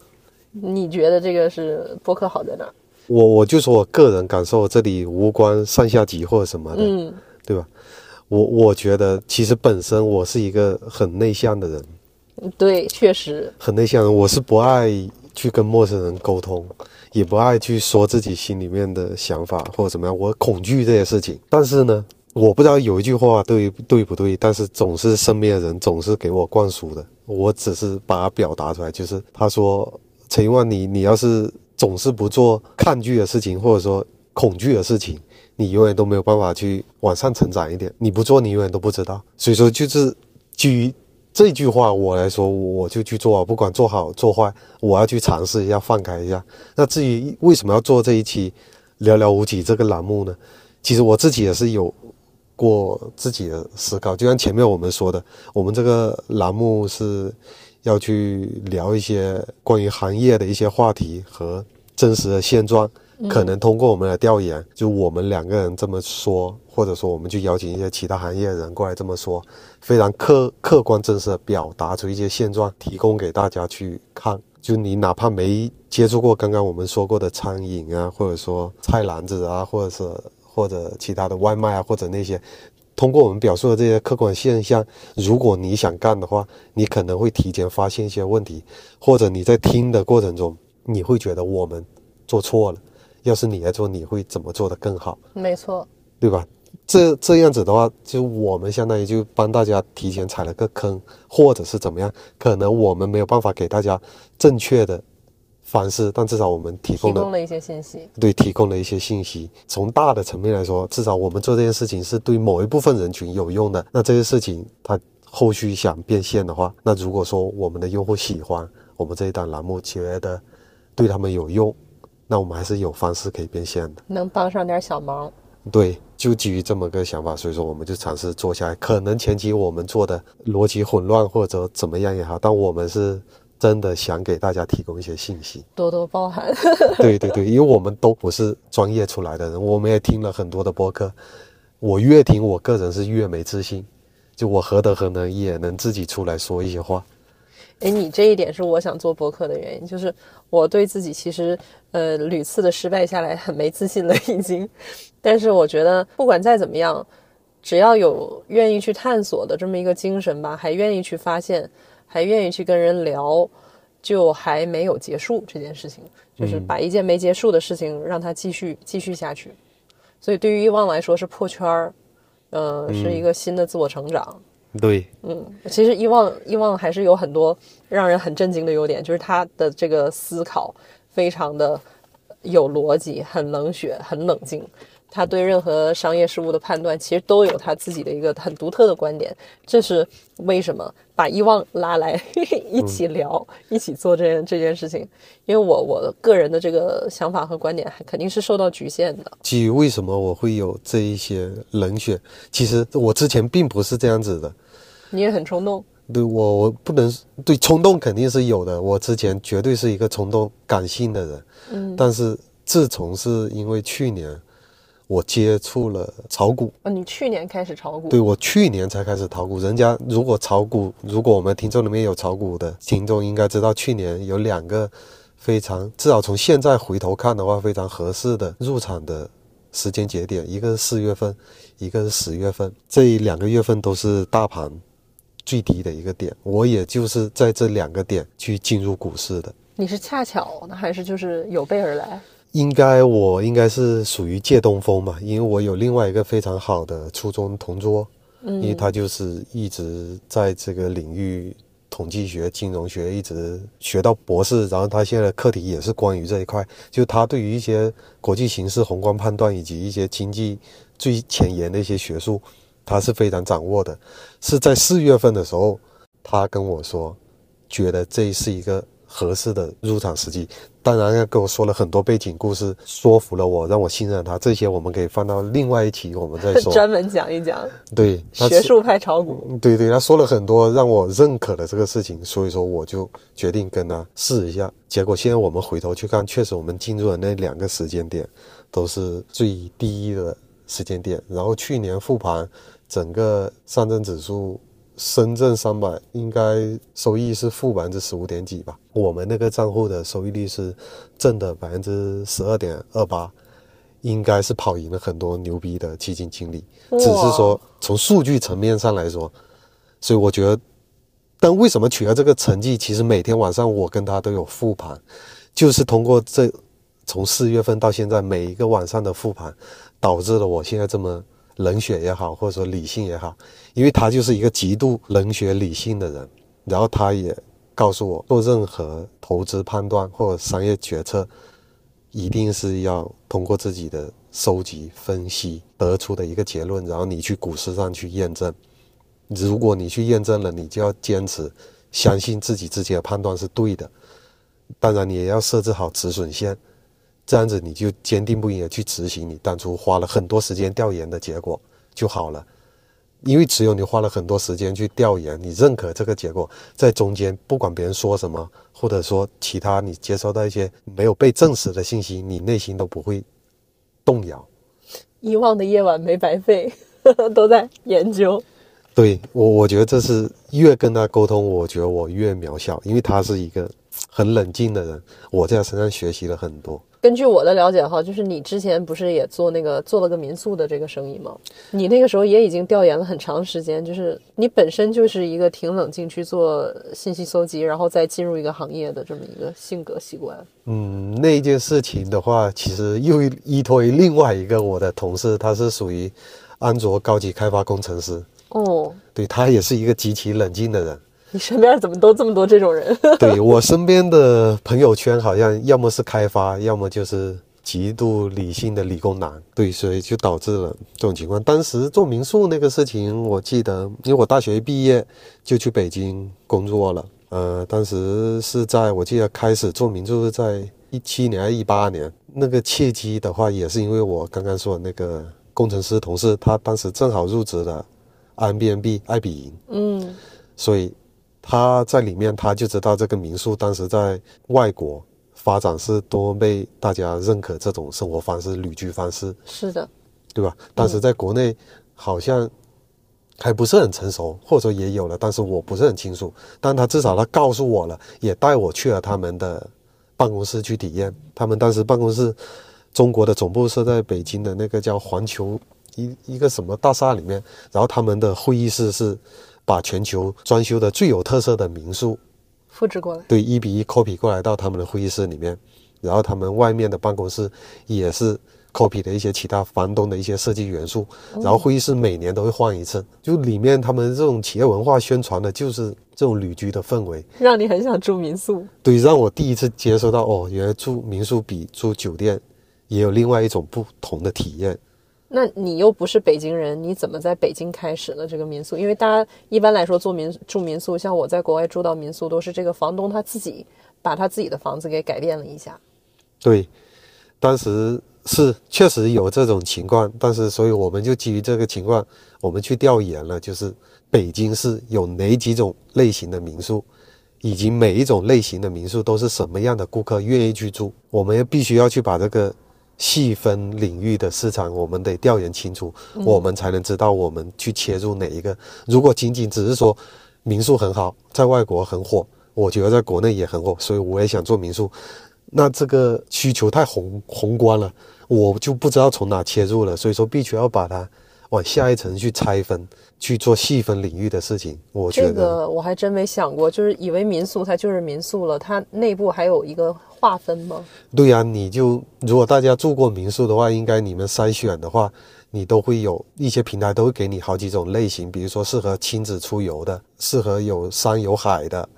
B: 你觉得这个是博客好在哪？
C: 我我就说我个人感受，这里无关上下级或者什么的，嗯，对吧？我我觉得其实本身我是一个很内向的人，
B: 对，确实
C: 很内向。我是不爱去跟陌生人沟通，也不爱去说自己心里面的想法或者怎么样，我恐惧这些事情。但是呢，我不知道有一句话对对不对，但是总是身边的人总是给我灌输的，我只是把它表达出来，就是他说。陈一万，你你要是总是不做抗拒的事情，或者说恐惧的事情，你永远都没有办法去往上成长一点。你不做，你永远都不知道。所以说，就是基于这句话我来说，我就去做，不管做好做坏，我要去尝试一下，放开一下。那至于为什么要做这一期《寥寥无几》这个栏目呢？其实我自己也是有过自己的思考。就像前面我们说的，我们这个栏目是。要去聊一些关于行业的一些话题和真实的现状。可能通过我们的调研，就我们两个人这么说，或者说我们去邀请一些其他行业的人过来这么说，非常客客观真实的表达出一些现状，提供给大家去看。就你哪怕没接触过刚刚我们说过的餐饮啊，或者说菜篮子啊，或者是或者其他的外卖啊，或者那些，通过我们表述的这些客观现象，如果你想干的话，你可能会提前发现一些问题，或者你在听的过程中，你会觉得我们做错了。要是你来做，你会怎么做得更好？
B: 没错，
C: 对吧？这这样子的话，就我们相当于就帮大家提前踩了个坑，或者是怎么样？可能我们没有办法给大家正确的方式，但至少我们提供了
B: 提供了一些信息。
C: 对，提供了一些信息。从大的层面来说，至少我们做这件事情是对某一部分人群有用的。那这些事情，它后续想变现的话，那如果说我们的用户喜欢我们这一档栏目，觉得对他们有用。那我们还是有方式可以变现的，
B: 能帮上点小忙。
C: 对，就基于这么个想法，所以说我们就尝试做下来。可能前期我们做的逻辑混乱或者怎么样也好，但我们是真的想给大家提供一些信息，
B: 多多包涵。<laughs>
C: 对对对，因为我们都不是专业出来的人，我们也听了很多的播客，我越听，我个人是越没自信。就我何德何能也能自己出来说一些话。
B: 哎，你这一点是我想做博客的原因，就是我对自己其实呃屡次的失败下来很没自信了已经，但是我觉得不管再怎么样，只要有愿意去探索的这么一个精神吧，还愿意去发现，还愿意去跟人聊，就还没有结束这件事情，就是把一件没结束的事情让它继续继续下去，所以对于遗忘来说是破圈儿，呃，是一个新的自我成长。
C: 对，
B: 嗯，其实遗忘遗忘还是有很多让人很震惊的优点，就是他的这个思考非常的有逻辑，很冷血，很冷静。他对任何商业事物的判断，其实都有他自己的一个很独特的观点。这是为什么把伊旺拉来 <laughs> 一起聊，一起做这件这件事情？因为我我个人的这个想法和观点，还肯定是受到局限的。
C: 基于为什么我会有这一些冷血？其实我之前并不是这样子的。
B: 你也很冲动，
C: 对我我不能对冲动肯定是有的，我之前绝对是一个冲动感性的人，嗯，但是自从是因为去年我接触了炒股，
B: 啊，你去年开始炒股，
C: 对我去年才开始炒股，人家如果炒股，如果我们听众里面有炒股的听众，应该知道去年有两个非常至少从现在回头看的话非常合适的入场的时间节点，一个是四月份，一个是十月份，这两个月份都是大盘。最低的一个点，我也就是在这两个点去进入股市的。
B: 你是恰巧呢，还是就是有备而来？
C: 应该我应该是属于借东风嘛，因为我有另外一个非常好的初中同桌，嗯，因为他就是一直在这个领域统计学、金融学一直学到博士，然后他现在的课题也是关于这一块，就他对于一些国际形势宏观判断以及一些经济最前沿的一些学术。他是非常掌握的，是在四月份的时候，他跟我说，觉得这是一个合适的入场时机。当然，跟我说了很多背景故事，说服了我，让我信任他。这些我们可以放到另外一期我们再说，<laughs>
B: 专门讲一讲。
C: 对，
B: 学术派炒股。
C: 对对，他说了很多让我认可的这个事情，所以说我就决定跟他试一下。结果现在我们回头去看，确实我们进入的那两个时间点都是最低的时间点。然后去年复盘。整个上证指数、深圳三百应该收益是负百分之十五点几吧？我们那个账户的收益率是正的百分之十二点二八，应该是跑赢了很多牛逼的基金经理。只是说从数据层面上来说，所以我觉得，但为什么取得这个成绩？其实每天晚上我跟他都有复盘，就是通过这从四月份到现在每一个晚上的复盘，导致了我现在这么。冷血也好，或者说理性也好，因为他就是一个极度冷血理性的人，然后他也告诉我，做任何投资判断或者商业决策，一定是要通过自己的收集分析得出的一个结论，然后你去股市上去验证。如果你去验证了，你就要坚持相信自己自己的判断是对的，当然你也要设置好止损线。这样子你就坚定不移的去执行你当初花了很多时间调研的结果就好了。因为只有你花了很多时间去调研，你认可这个结果，在中间不管别人说什么，或者说其他你接收到一些没有被证实的信息，你内心都不会动摇。
B: 遗忘的夜晚没白费，<laughs> 都在研究。
C: 对我，我觉得这是越跟他沟通，我觉得我越渺小，因为他是一个很冷静的人，我在他身上学习了很多。
B: 根据我的了解哈，就是你之前不是也做那个做了个民宿的这个生意吗？你那个时候也已经调研了很长时间，就是你本身就是一个挺冷静去做信息搜集，然后再进入一个行业的这么一个性格习惯。
C: 嗯，那一件事情的话，其实又依托于另外一个我的同事，他是属于安卓高级开发工程师。
B: 哦，
C: 对他也是一个极其冷静的人。<laughs>
B: 你身边怎么都这么多这种人？<laughs> <laughs>
C: 对我身边的朋友圈，好像要么是开发，要么就是极度理性的理工男。对，所以就导致了这种情况。当时做民宿那个事情，我记得，因为我大学一毕业就去北京工作了。呃，当时是在我记得开始做民宿是在一七年还是、一八年。那个契机的话，也是因为我刚刚说的那个工程师同事，他当时正好入职了 Airbnb 爱彼迎。
B: 嗯，
C: 所以。他在里面，他就知道这个民宿当时在外国发展是多么被大家认可，这种生活方式、旅居方式
B: 是的，
C: 对吧？当时在国内好像还不是很成熟，或者说也有了，但是我不是很清楚。但他至少他告诉我了，也带我去了他们的办公室去体验。他们当时办公室中国的总部设在北京的那个叫环球一一个什么大厦里面，然后他们的会议室是。把全球装修的最有特色的民宿
B: 复制过来，
C: 对，一比一 copy 过来到他们的会议室里面，然后他们外面的办公室也是 copy 的一些其他房东的一些设计元素，然后会议室每年都会换一次，就里面他们这种企业文化宣传的就是这种旅居的氛围，
B: 让你很想住民宿。
C: 对，让我第一次接受到哦，原来住民宿比住酒店也有另外一种不同的体验。
B: 那你又不是北京人，你怎么在北京开始了这个民宿？因为大家一般来说做民住民宿，像我在国外住到民宿，都是这个房东他自己把他自己的房子给改变了一下。
C: 对，当时是确实有这种情况，但是所以我们就基于这个情况，我们去调研了，就是北京市有哪几种类型的民宿，以及每一种类型的民宿都是什么样的顾客愿意去住，我们必须要去把这个。细分领域的市场，我们得调研清楚，我们才能知道我们去切入哪一个。如果仅仅只是说民宿很好，在外国很火，我觉得在国内也很火，所以我也想做民宿。那这个需求太宏宏观了，我就不知道从哪切入了。所以说，必须要把它往下一层去拆分，去做细分领域的事情。我觉得
B: 这个我还真没想过，就是以为民宿它就是民宿了，它内部还有一个。划分吗？
C: 对呀，你就如果大家住过民宿的话，应该你们筛选的话，你都会有一些平台都会给你好几种类型，比如说适合亲子出游的，适合有山有海的，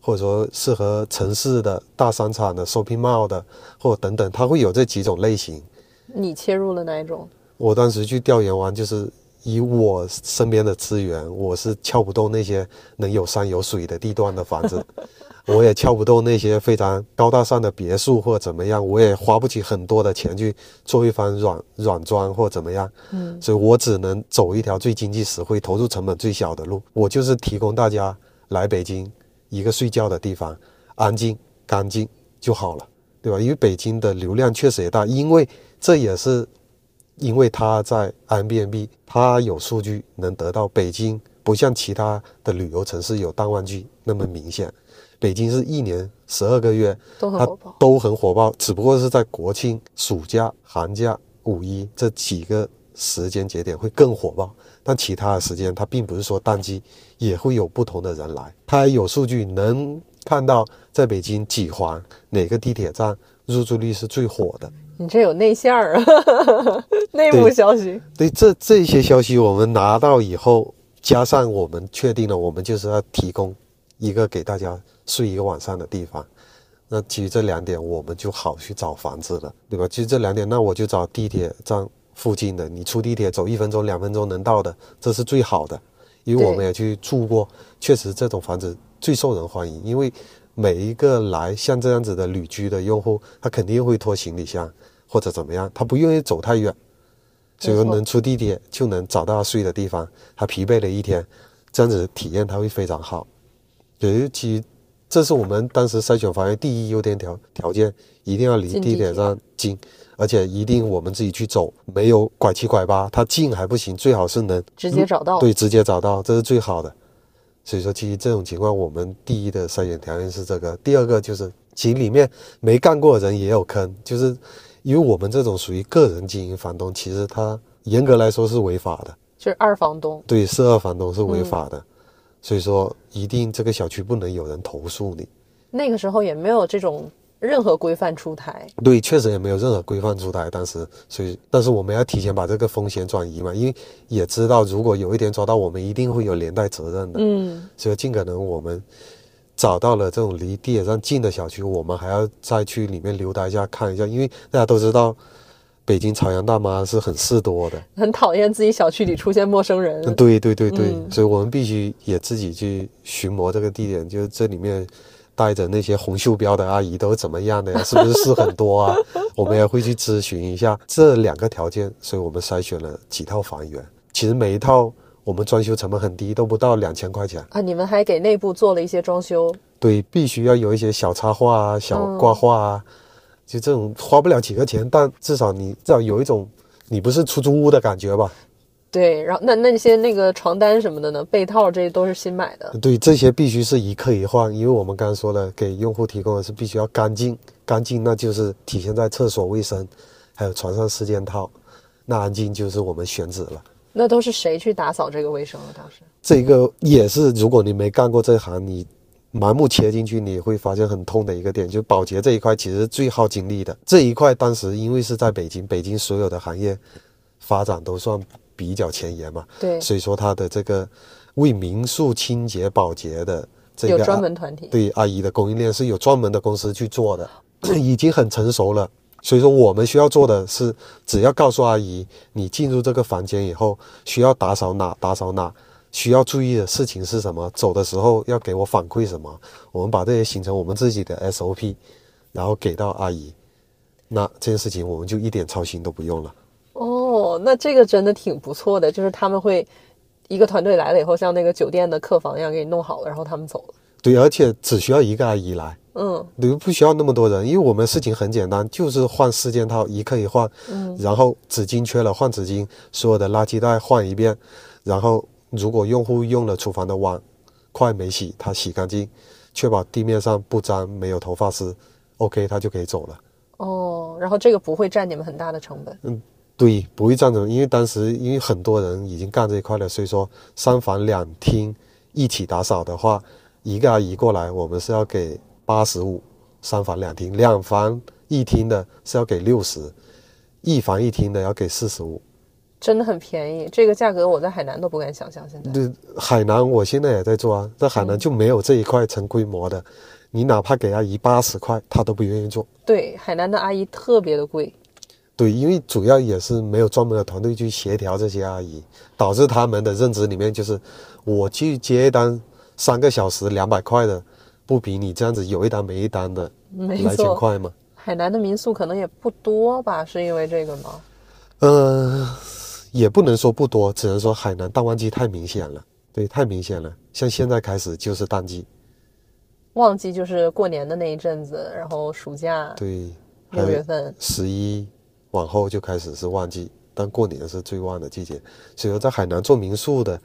C: 或者说适合城市的大商场的 shopping mall 的，或等等，它会有这几种类型。
B: 你切入了哪一种？
C: 我当时去调研完，就是以我身边的资源，我是撬不动那些能有山有水的地段的房子。<laughs> 我也撬不动那些非常高大上的别墅或怎么样，我也花不起很多的钱去做一番软软装或怎么样，
B: 嗯，
C: 所以我只能走一条最经济实惠、投入成本最小的路。我就是提供大家来北京一个睡觉的地方，安静、干净就好了，对吧？因为北京的流量确实也大，因为这也是因为它在 rbnb 它有数据能得到北京不像其他的旅游城市有淡旺季那么明显。北京是一年十二个月，
B: 它
C: 都很火爆，只不过是在国庆、暑假、寒假、五一这几个时间节点会更火爆，但其他的时间它并不是说淡季，也会有不同的人来。它有数据能看到，在北京几环哪个地铁站入住率是最火的。
B: 你这有内线儿啊，<laughs> 内部消息。
C: 对，这这些消息我们拿到以后，加上我们确定了，我们就是要提供一个给大家。睡一个晚上的地方，那基于这两点，我们就好去找房子了，对吧？其实这两点，那我就找地铁站附近的，你出地铁走一分钟、两分钟能到的，这是最好的。因为我们也去住过，确实这种房子最受人欢迎。因为每一个来像这样子的旅居的用户，他肯定会拖行李箱或者怎么样，他不愿意走太远，所以说能出地铁就能找到睡的地方。他疲惫了一天，这样子体验他会非常好。尤其这是我们当时筛选房源第一优点条条件，一定要离地铁站近，而且一定我们自己去走，没有拐七拐八。他近还不行，最好是能
B: 直接找到。
C: 对，直接找到，这是最好的。所以说，其实这种情况，我们第一的筛选条件是这个，第二个就是其实里面没干过的人也有坑，就是因为我们这种属于个人经营房东，其实他严格来说是违法的，
B: 就是二房东。
C: 对，是二房东是违法的，所以说一定这个小区不能有人投诉你。
B: 那个时候也没有这种。任何规范出台，
C: 对，确实也没有任何规范出台。当时，所以，但是我们要提前把这个风险转移嘛，因为也知道，如果有一天抓到，我们一定会有连带责任的。
B: 嗯，
C: 所以尽可能我们找到了这种离地铁站近的小区，我们还要再去里面溜达一下看一下，因为大家都知道，北京朝阳大妈是很事多的，
B: 很讨厌自己小区里出现陌生人。
C: 对对对对，所以我们必须也自己去巡逻这个地点，就是这里面。带着那些红袖标的阿姨都是怎么样的呀？是不是事很多啊？<laughs> 我们也会去咨询一下这两个条件，所以我们筛选了几套房源。其实每一套我们装修成本很低，都不到两千块钱
B: 啊。你们还给内部做了一些装修？
C: 对，必须要有一些小插画啊、小挂画啊，就这种花不了几个钱，但至少你至少有一种你不是出租屋的感觉吧。
B: 对，然后那那些那个床单什么的呢？被套这些都是新买的。
C: 对，这些必须是一客一换，因为我们刚刚说了，给用户提供的是必须要干净，干净那就是体现在厕所卫生，还有床上四件套，那安静就是我们选址了。
B: 那都是谁去打扫这个卫生了？当时
C: 这个也是，如果你没干过这行，你盲目切进去，你会发现很痛的一个点，就保洁这一块其实最耗精力的这一块。当时因为是在北京，北京所有的行业发展都算。比较前沿嘛，
B: 对，
C: 所以说他的这个为民宿清洁保洁的这个
B: 有专门团体，
C: 对阿姨的供应链是有专门的公司去做的，已经很成熟了。所以说我们需要做的是，只要告诉阿姨，你进入这个房间以后需要打扫哪打扫哪，需要注意的事情是什么，走的时候要给我反馈什么，我们把这些形成我们自己的 SOP，然后给到阿姨，那这件事情我们就一点操心都不用了。
B: 哦，那这个真的挺不错的，就是他们会一个团队来了以后，像那个酒店的客房一样给你弄好了，然后他们走了。
C: 对，而且只需要一个阿姨来，
B: 嗯，
C: 对，不需要那么多人，因为我们事情很简单，就是换四件套，一刻一换，
B: 嗯，
C: 然后纸巾缺了换纸巾，所有的垃圾袋换一遍，然后如果用户用了厨房的碗筷没洗，他洗干净，确保地面上不脏，没有头发丝，OK，他就可以走了。
B: 哦，然后这个不会占你们很大的成本，
C: 嗯。对，不会占成，因为当时因为很多人已经干这一块了，所以说三房两厅一起打扫的话，一个阿姨过来，我们是要给八十五，三房两厅，两房一厅的是要给六十，一房一厅的要给四十五，
B: 真的很便宜，这个价格我在海南都不敢想象。现在
C: 对海南，我现在也在做啊，在海南就没有这一块成规模的，你哪怕给阿姨八十块，她都不愿意做。
B: 对，海南的阿姨特别的贵。
C: 对，因为主要也是没有专门的团队去协调这些阿姨，导致他们的认知里面就是，我去接一单三个小时两百块的，不比你这样子有一单没一单的来钱快吗？
B: 海南的民宿可能也不多吧，是因为这个吗？
C: 嗯，也不能说不多，只能说海南淡旺季太明显了。对，太明显了，像现在开始就是淡季，
B: 旺季就是过年的那一阵子，然后暑假
C: 对
B: 六月份
C: 十一。往后就开始是旺季，但过年是最旺的季节。所以说，在海南做民宿的，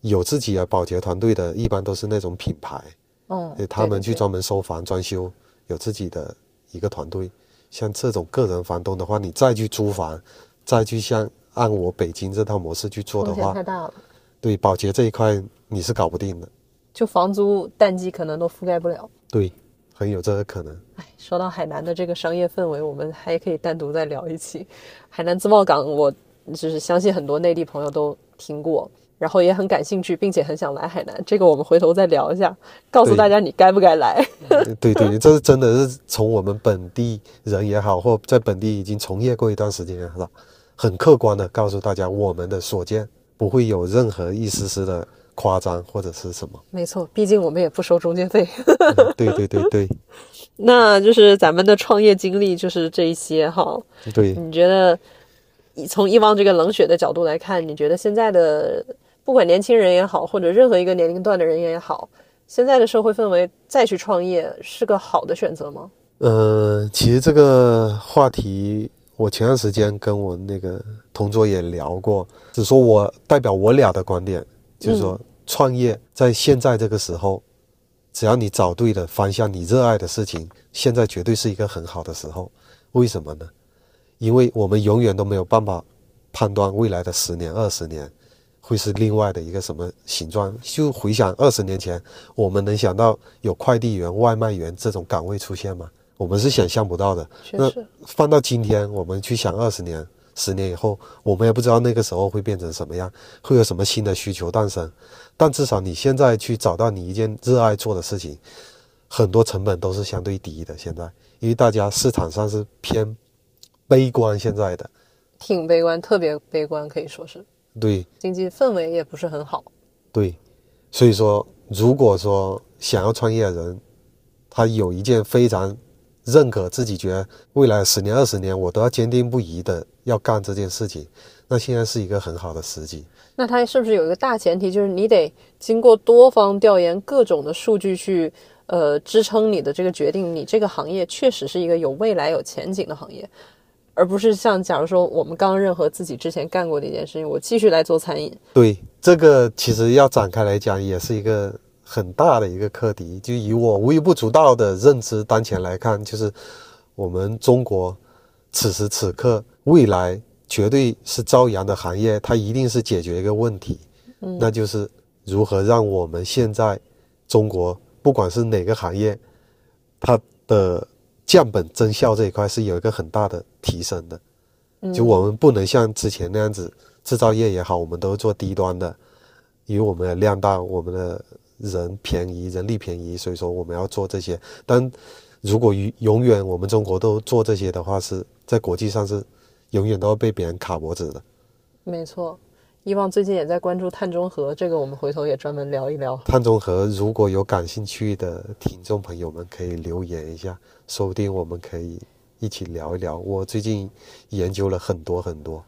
C: 有自己的保洁团队的，一般都是那种品牌，
B: 嗯，
C: 他们去专门收房装修，有自己的一个团队。像这种个人房东的话，你再去租房，再去像按我北京这套模式去做的话，
B: 太大了。
C: 对保洁这一块你是搞不定的，
B: 就房租淡季可能都覆盖不了。
C: 对。很有这个可能。
B: 哎，说到海南的这个商业氛围，我们还可以单独再聊一期。海南自贸港，我就是相信很多内地朋友都听过，然后也很感兴趣，并且很想来海南。这个我们回头再聊一下，告诉大家你该不该来。<laughs>
C: 对对，这是真的是从我们本地人也好，或在本地已经从业过一段时间也好，很客观的告诉大家我们的所见，不会有任何一丝丝的。夸张或者是什么？
B: 没错，毕竟我们也不收中介费。
C: 对对对对，<laughs>
B: 那就是咱们的创业经历就是这一些哈。
C: 对，
B: 你觉得从以往这个冷血的角度来看，你觉得现在的不管年轻人也好，或者任何一个年龄段的人也好，现在的社会氛围再去创业是个好的选择吗？
C: 呃，其实这个话题，我前段时间跟我那个同桌也聊过，只说我代表我俩的观点，就是说创业在现在这个时候，只要你找对了方向，你热爱的事情，现在绝对是一个很好的时候。为什么呢？因为我们永远都没有办法判断未来的十年、二十年会是另外的一个什么形状。就回想二十年前，我们能想到有快递员、外卖员这种岗位出现吗？我们是想象不到的。那放到今天，我们去想二十年、十年以后，我们也不知道那个时候会变成什么样，会有什么新的需求诞生。但至少你现在去找到你一件热爱做的事情，很多成本都是相对低的。现在，因为大家市场上是偏悲观，现在的
B: 挺悲观，特别悲观，可以说是
C: 对
B: 经济氛围也不是很好。
C: 对，所以说，如果说想要创业的人，他有一件非常。认可自己，觉得未来十年、二十年，我都要坚定不移的要干这件事情。那现在是一个很好的时机。
B: 那他是不是有一个大前提，就是你得经过多方调研、各种的数据去呃支撑你的这个决定？你这个行业确实是一个有未来、有前景的行业，而不是像假如说我们刚任何自己之前干过的一件事情，我继续来做餐饮。
C: 对，这个其实要展开来讲，也是一个。很大的一个课题，就以我微不足道的认知，当前来看，就是我们中国此时此刻未来绝对是朝阳的行业，它一定是解决一个问题，嗯，那就是如何让我们现在中国不管是哪个行业，它的降本增效这一块是有一个很大的提升的，就我们不能像之前那样子，制造业也好，我们都做低端的，因为我们的量大，我们的。人便宜，人力便宜，所以说我们要做这些。但如果永永远我们中国都做这些的话，是在国际上是永远都要被别人卡脖子的。
B: 没错，以往最近也在关注碳中和，这个我们回头也专门聊一聊。
C: 碳中和如果有感兴趣的听众朋友们可以留言一下，说不定我们可以一起聊一聊。我最近研究了很多很多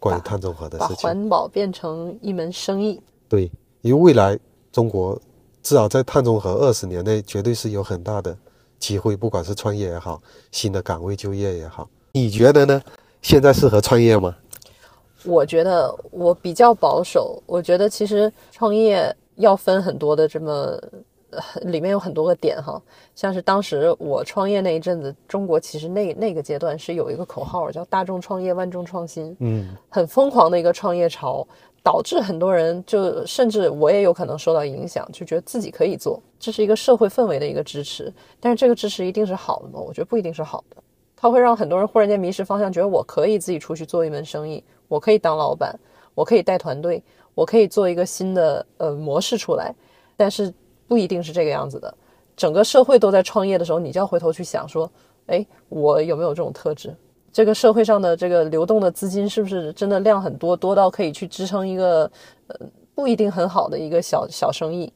C: 关于碳中和的事情，把
B: 环保变成一门生意。
C: 对，因为未来中国。至少在碳中和二十年内，绝对是有很大的机会，不管是创业也好，新的岗位就业也好，你觉得呢？现在适合创业吗？
B: 我觉得我比较保守，我觉得其实创业要分很多的这么，里面有很多个点哈，像是当时我创业那一阵子，中国其实那那个阶段是有一个口号叫“大众创业，万众创新”，
C: 嗯，
B: 很疯狂的一个创业潮。导致很多人就甚至我也有可能受到影响，就觉得自己可以做，这是一个社会氛围的一个支持。但是这个支持一定是好的吗？我觉得不一定是好的。它会让很多人忽然间迷失方向，觉得我可以自己出去做一门生意，我可以当老板，我可以带团队，我可以做一个新的呃模式出来。但是不一定是这个样子的。整个社会都在创业的时候，你就要回头去想说，哎，我有没有这种特质？这个社会上的这个流动的资金是不是真的量很多，多到可以去支撑一个呃不一定很好的一个小小生意？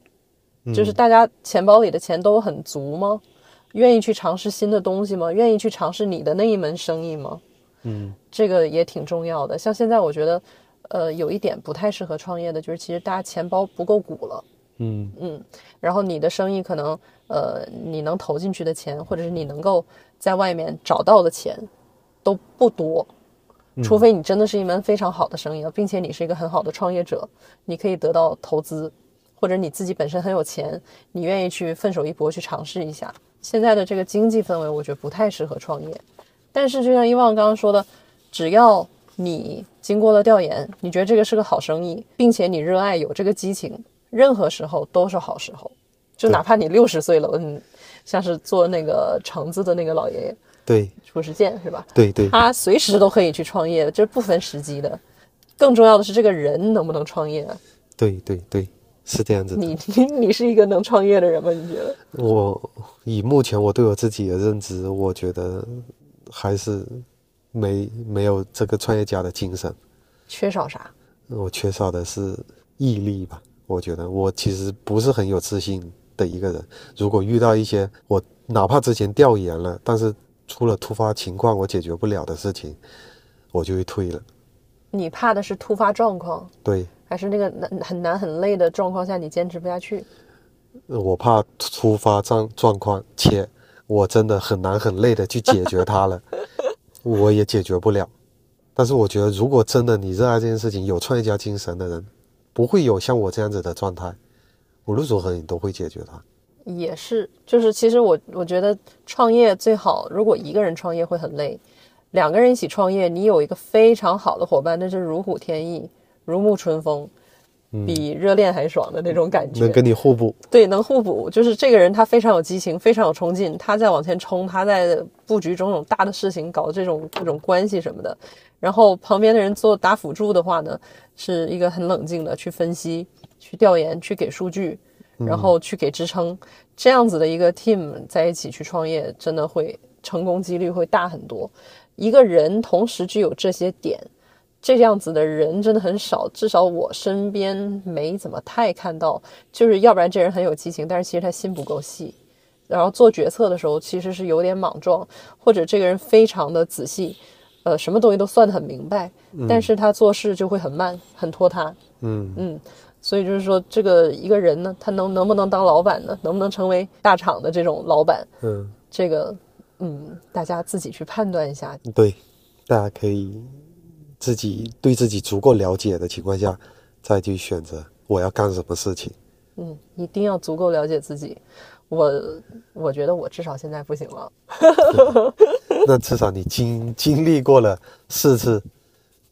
B: 就是大家钱包里的钱都很足吗？愿意去尝试新的东西吗？愿意去尝试你的那一门生意吗？
C: 嗯，
B: 这个也挺重要的。像现在我觉得，呃，有一点不太适合创业的，就是其实大家钱包不够鼓了。
C: 嗯
B: 嗯，然后你的生意可能呃你能投进去的钱，或者是你能够在外面找到的钱。都不多，除非你真的是一门非常好的生意，并且你是一个很好的创业者，你可以得到投资，或者你自己本身很有钱，你愿意去奋手一搏去尝试一下。现在的这个经济氛围，我觉得不太适合创业。但是就像伊旺刚刚说的，只要你经过了调研，你觉得这个是个好生意，并且你热爱，有这个激情，任何时候都是好时候。就哪怕你六十岁了，嗯，像是做那个橙子的那个老爷爷。
C: 对，
B: 褚时健是吧？
C: 对对，
B: 他随时都可以去创业，这不分时机的。更重要的是，这个人能不能创业？
C: 对对对，是这样子。
B: 你你 <laughs> 你是一个能创业的人吗？你觉得？
C: 我以目前我对我自己的认知，我觉得还是没没有这个创业家的精神。
B: 缺少啥？
C: 我缺少的是毅力吧。我觉得我其实不是很有自信的一个人。如果遇到一些我哪怕之前调研了，但是出了突发情况，我解决不了的事情，我就会退了。
B: 你怕的是突发状况，
C: 对，
B: 还是那个难很难很累的状况下你坚持不下去？
C: 我怕突发状状况，且我真的很难很累的去解决它了，我也解决不了。但是我觉得，如果真的你热爱这件事情，有创业家精神的人，不会有像我这样子的状态。无论如何，你都会解决它。
B: 也是，就是其实我我觉得创业最好，如果一个人创业会很累，两个人一起创业，你有一个非常好的伙伴，那是如虎添翼、如沐春风，比热恋还爽的那种感觉。
C: 能跟你互补，
B: 对，能互补。就是这个人他非常有激情，非常有冲劲，他在往前冲，他在布局种种大的事情，搞这种各种关系什么的。然后旁边的人做打辅助的话呢，是一个很冷静的去分析、去调研、去给数据，然后去给支撑。这样子的一个 team 在一起去创业，真的会成功几率会大很多。一个人同时具有这些点，这样子的人真的很少，至少我身边没怎么太看到。就是要不然这人很有激情，但是其实他心不够细，然后做决策的时候其实是有点莽撞，或者这个人非常的仔细。呃，什么东西都算得很明白，但是他做事就会很慢，很拖沓。
C: 嗯
B: 嗯，所以就是说，这个一个人呢，他能能不能当老板呢？能不能成为大厂的这种老板？
C: 嗯，
B: 这个，嗯，大家自己去判断一下。
C: 对，大家可以自己对自己足够了解的情况下，再去选择我要干什么事情。
B: 嗯，一定要足够了解自己。我我觉得我至少现在不行了。
C: 那至少你经经历过了四次，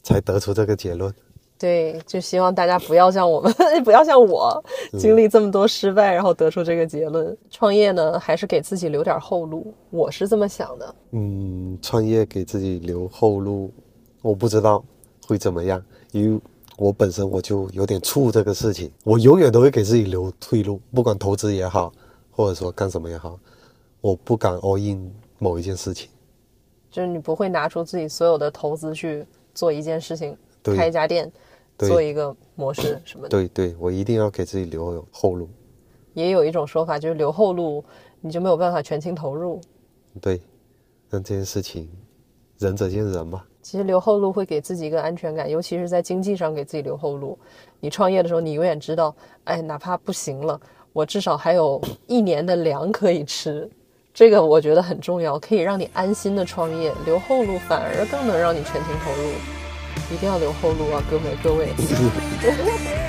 C: 才得出这个结论。
B: 对，就希望大家不要像我们，<laughs> 不要像我经历这么多失败，然后得出这个结论。创业呢，还是给自己留点后路，我是这么想的。
C: 嗯，创业给自己留后路，我不知道会怎么样，因为我本身我就有点怵这个事情，我永远都会给自己留退路，不管投资也好，或者说干什么也好，我不敢 all in 某一件事情。
B: 就是你不会拿出自己所有的投资去做一件事情，
C: 对
B: 开一家店，
C: 对
B: 做一个模式什么的。
C: 对对，我一定要给自己留后路。
B: 也有一种说法就是留后路，你就没有办法全情投入。
C: 对，那这件事情仁者见仁吧。
B: 其实留后路会给自己一个安全感，尤其是在经济上给自己留后路。你创业的时候，你永远知道，哎，哪怕不行了，我至少还有一年的粮可以吃。这个我觉得很重要，可以让你安心的创业。留后路反而更能让你全情投入，一定要留后路啊，各位各位。<laughs>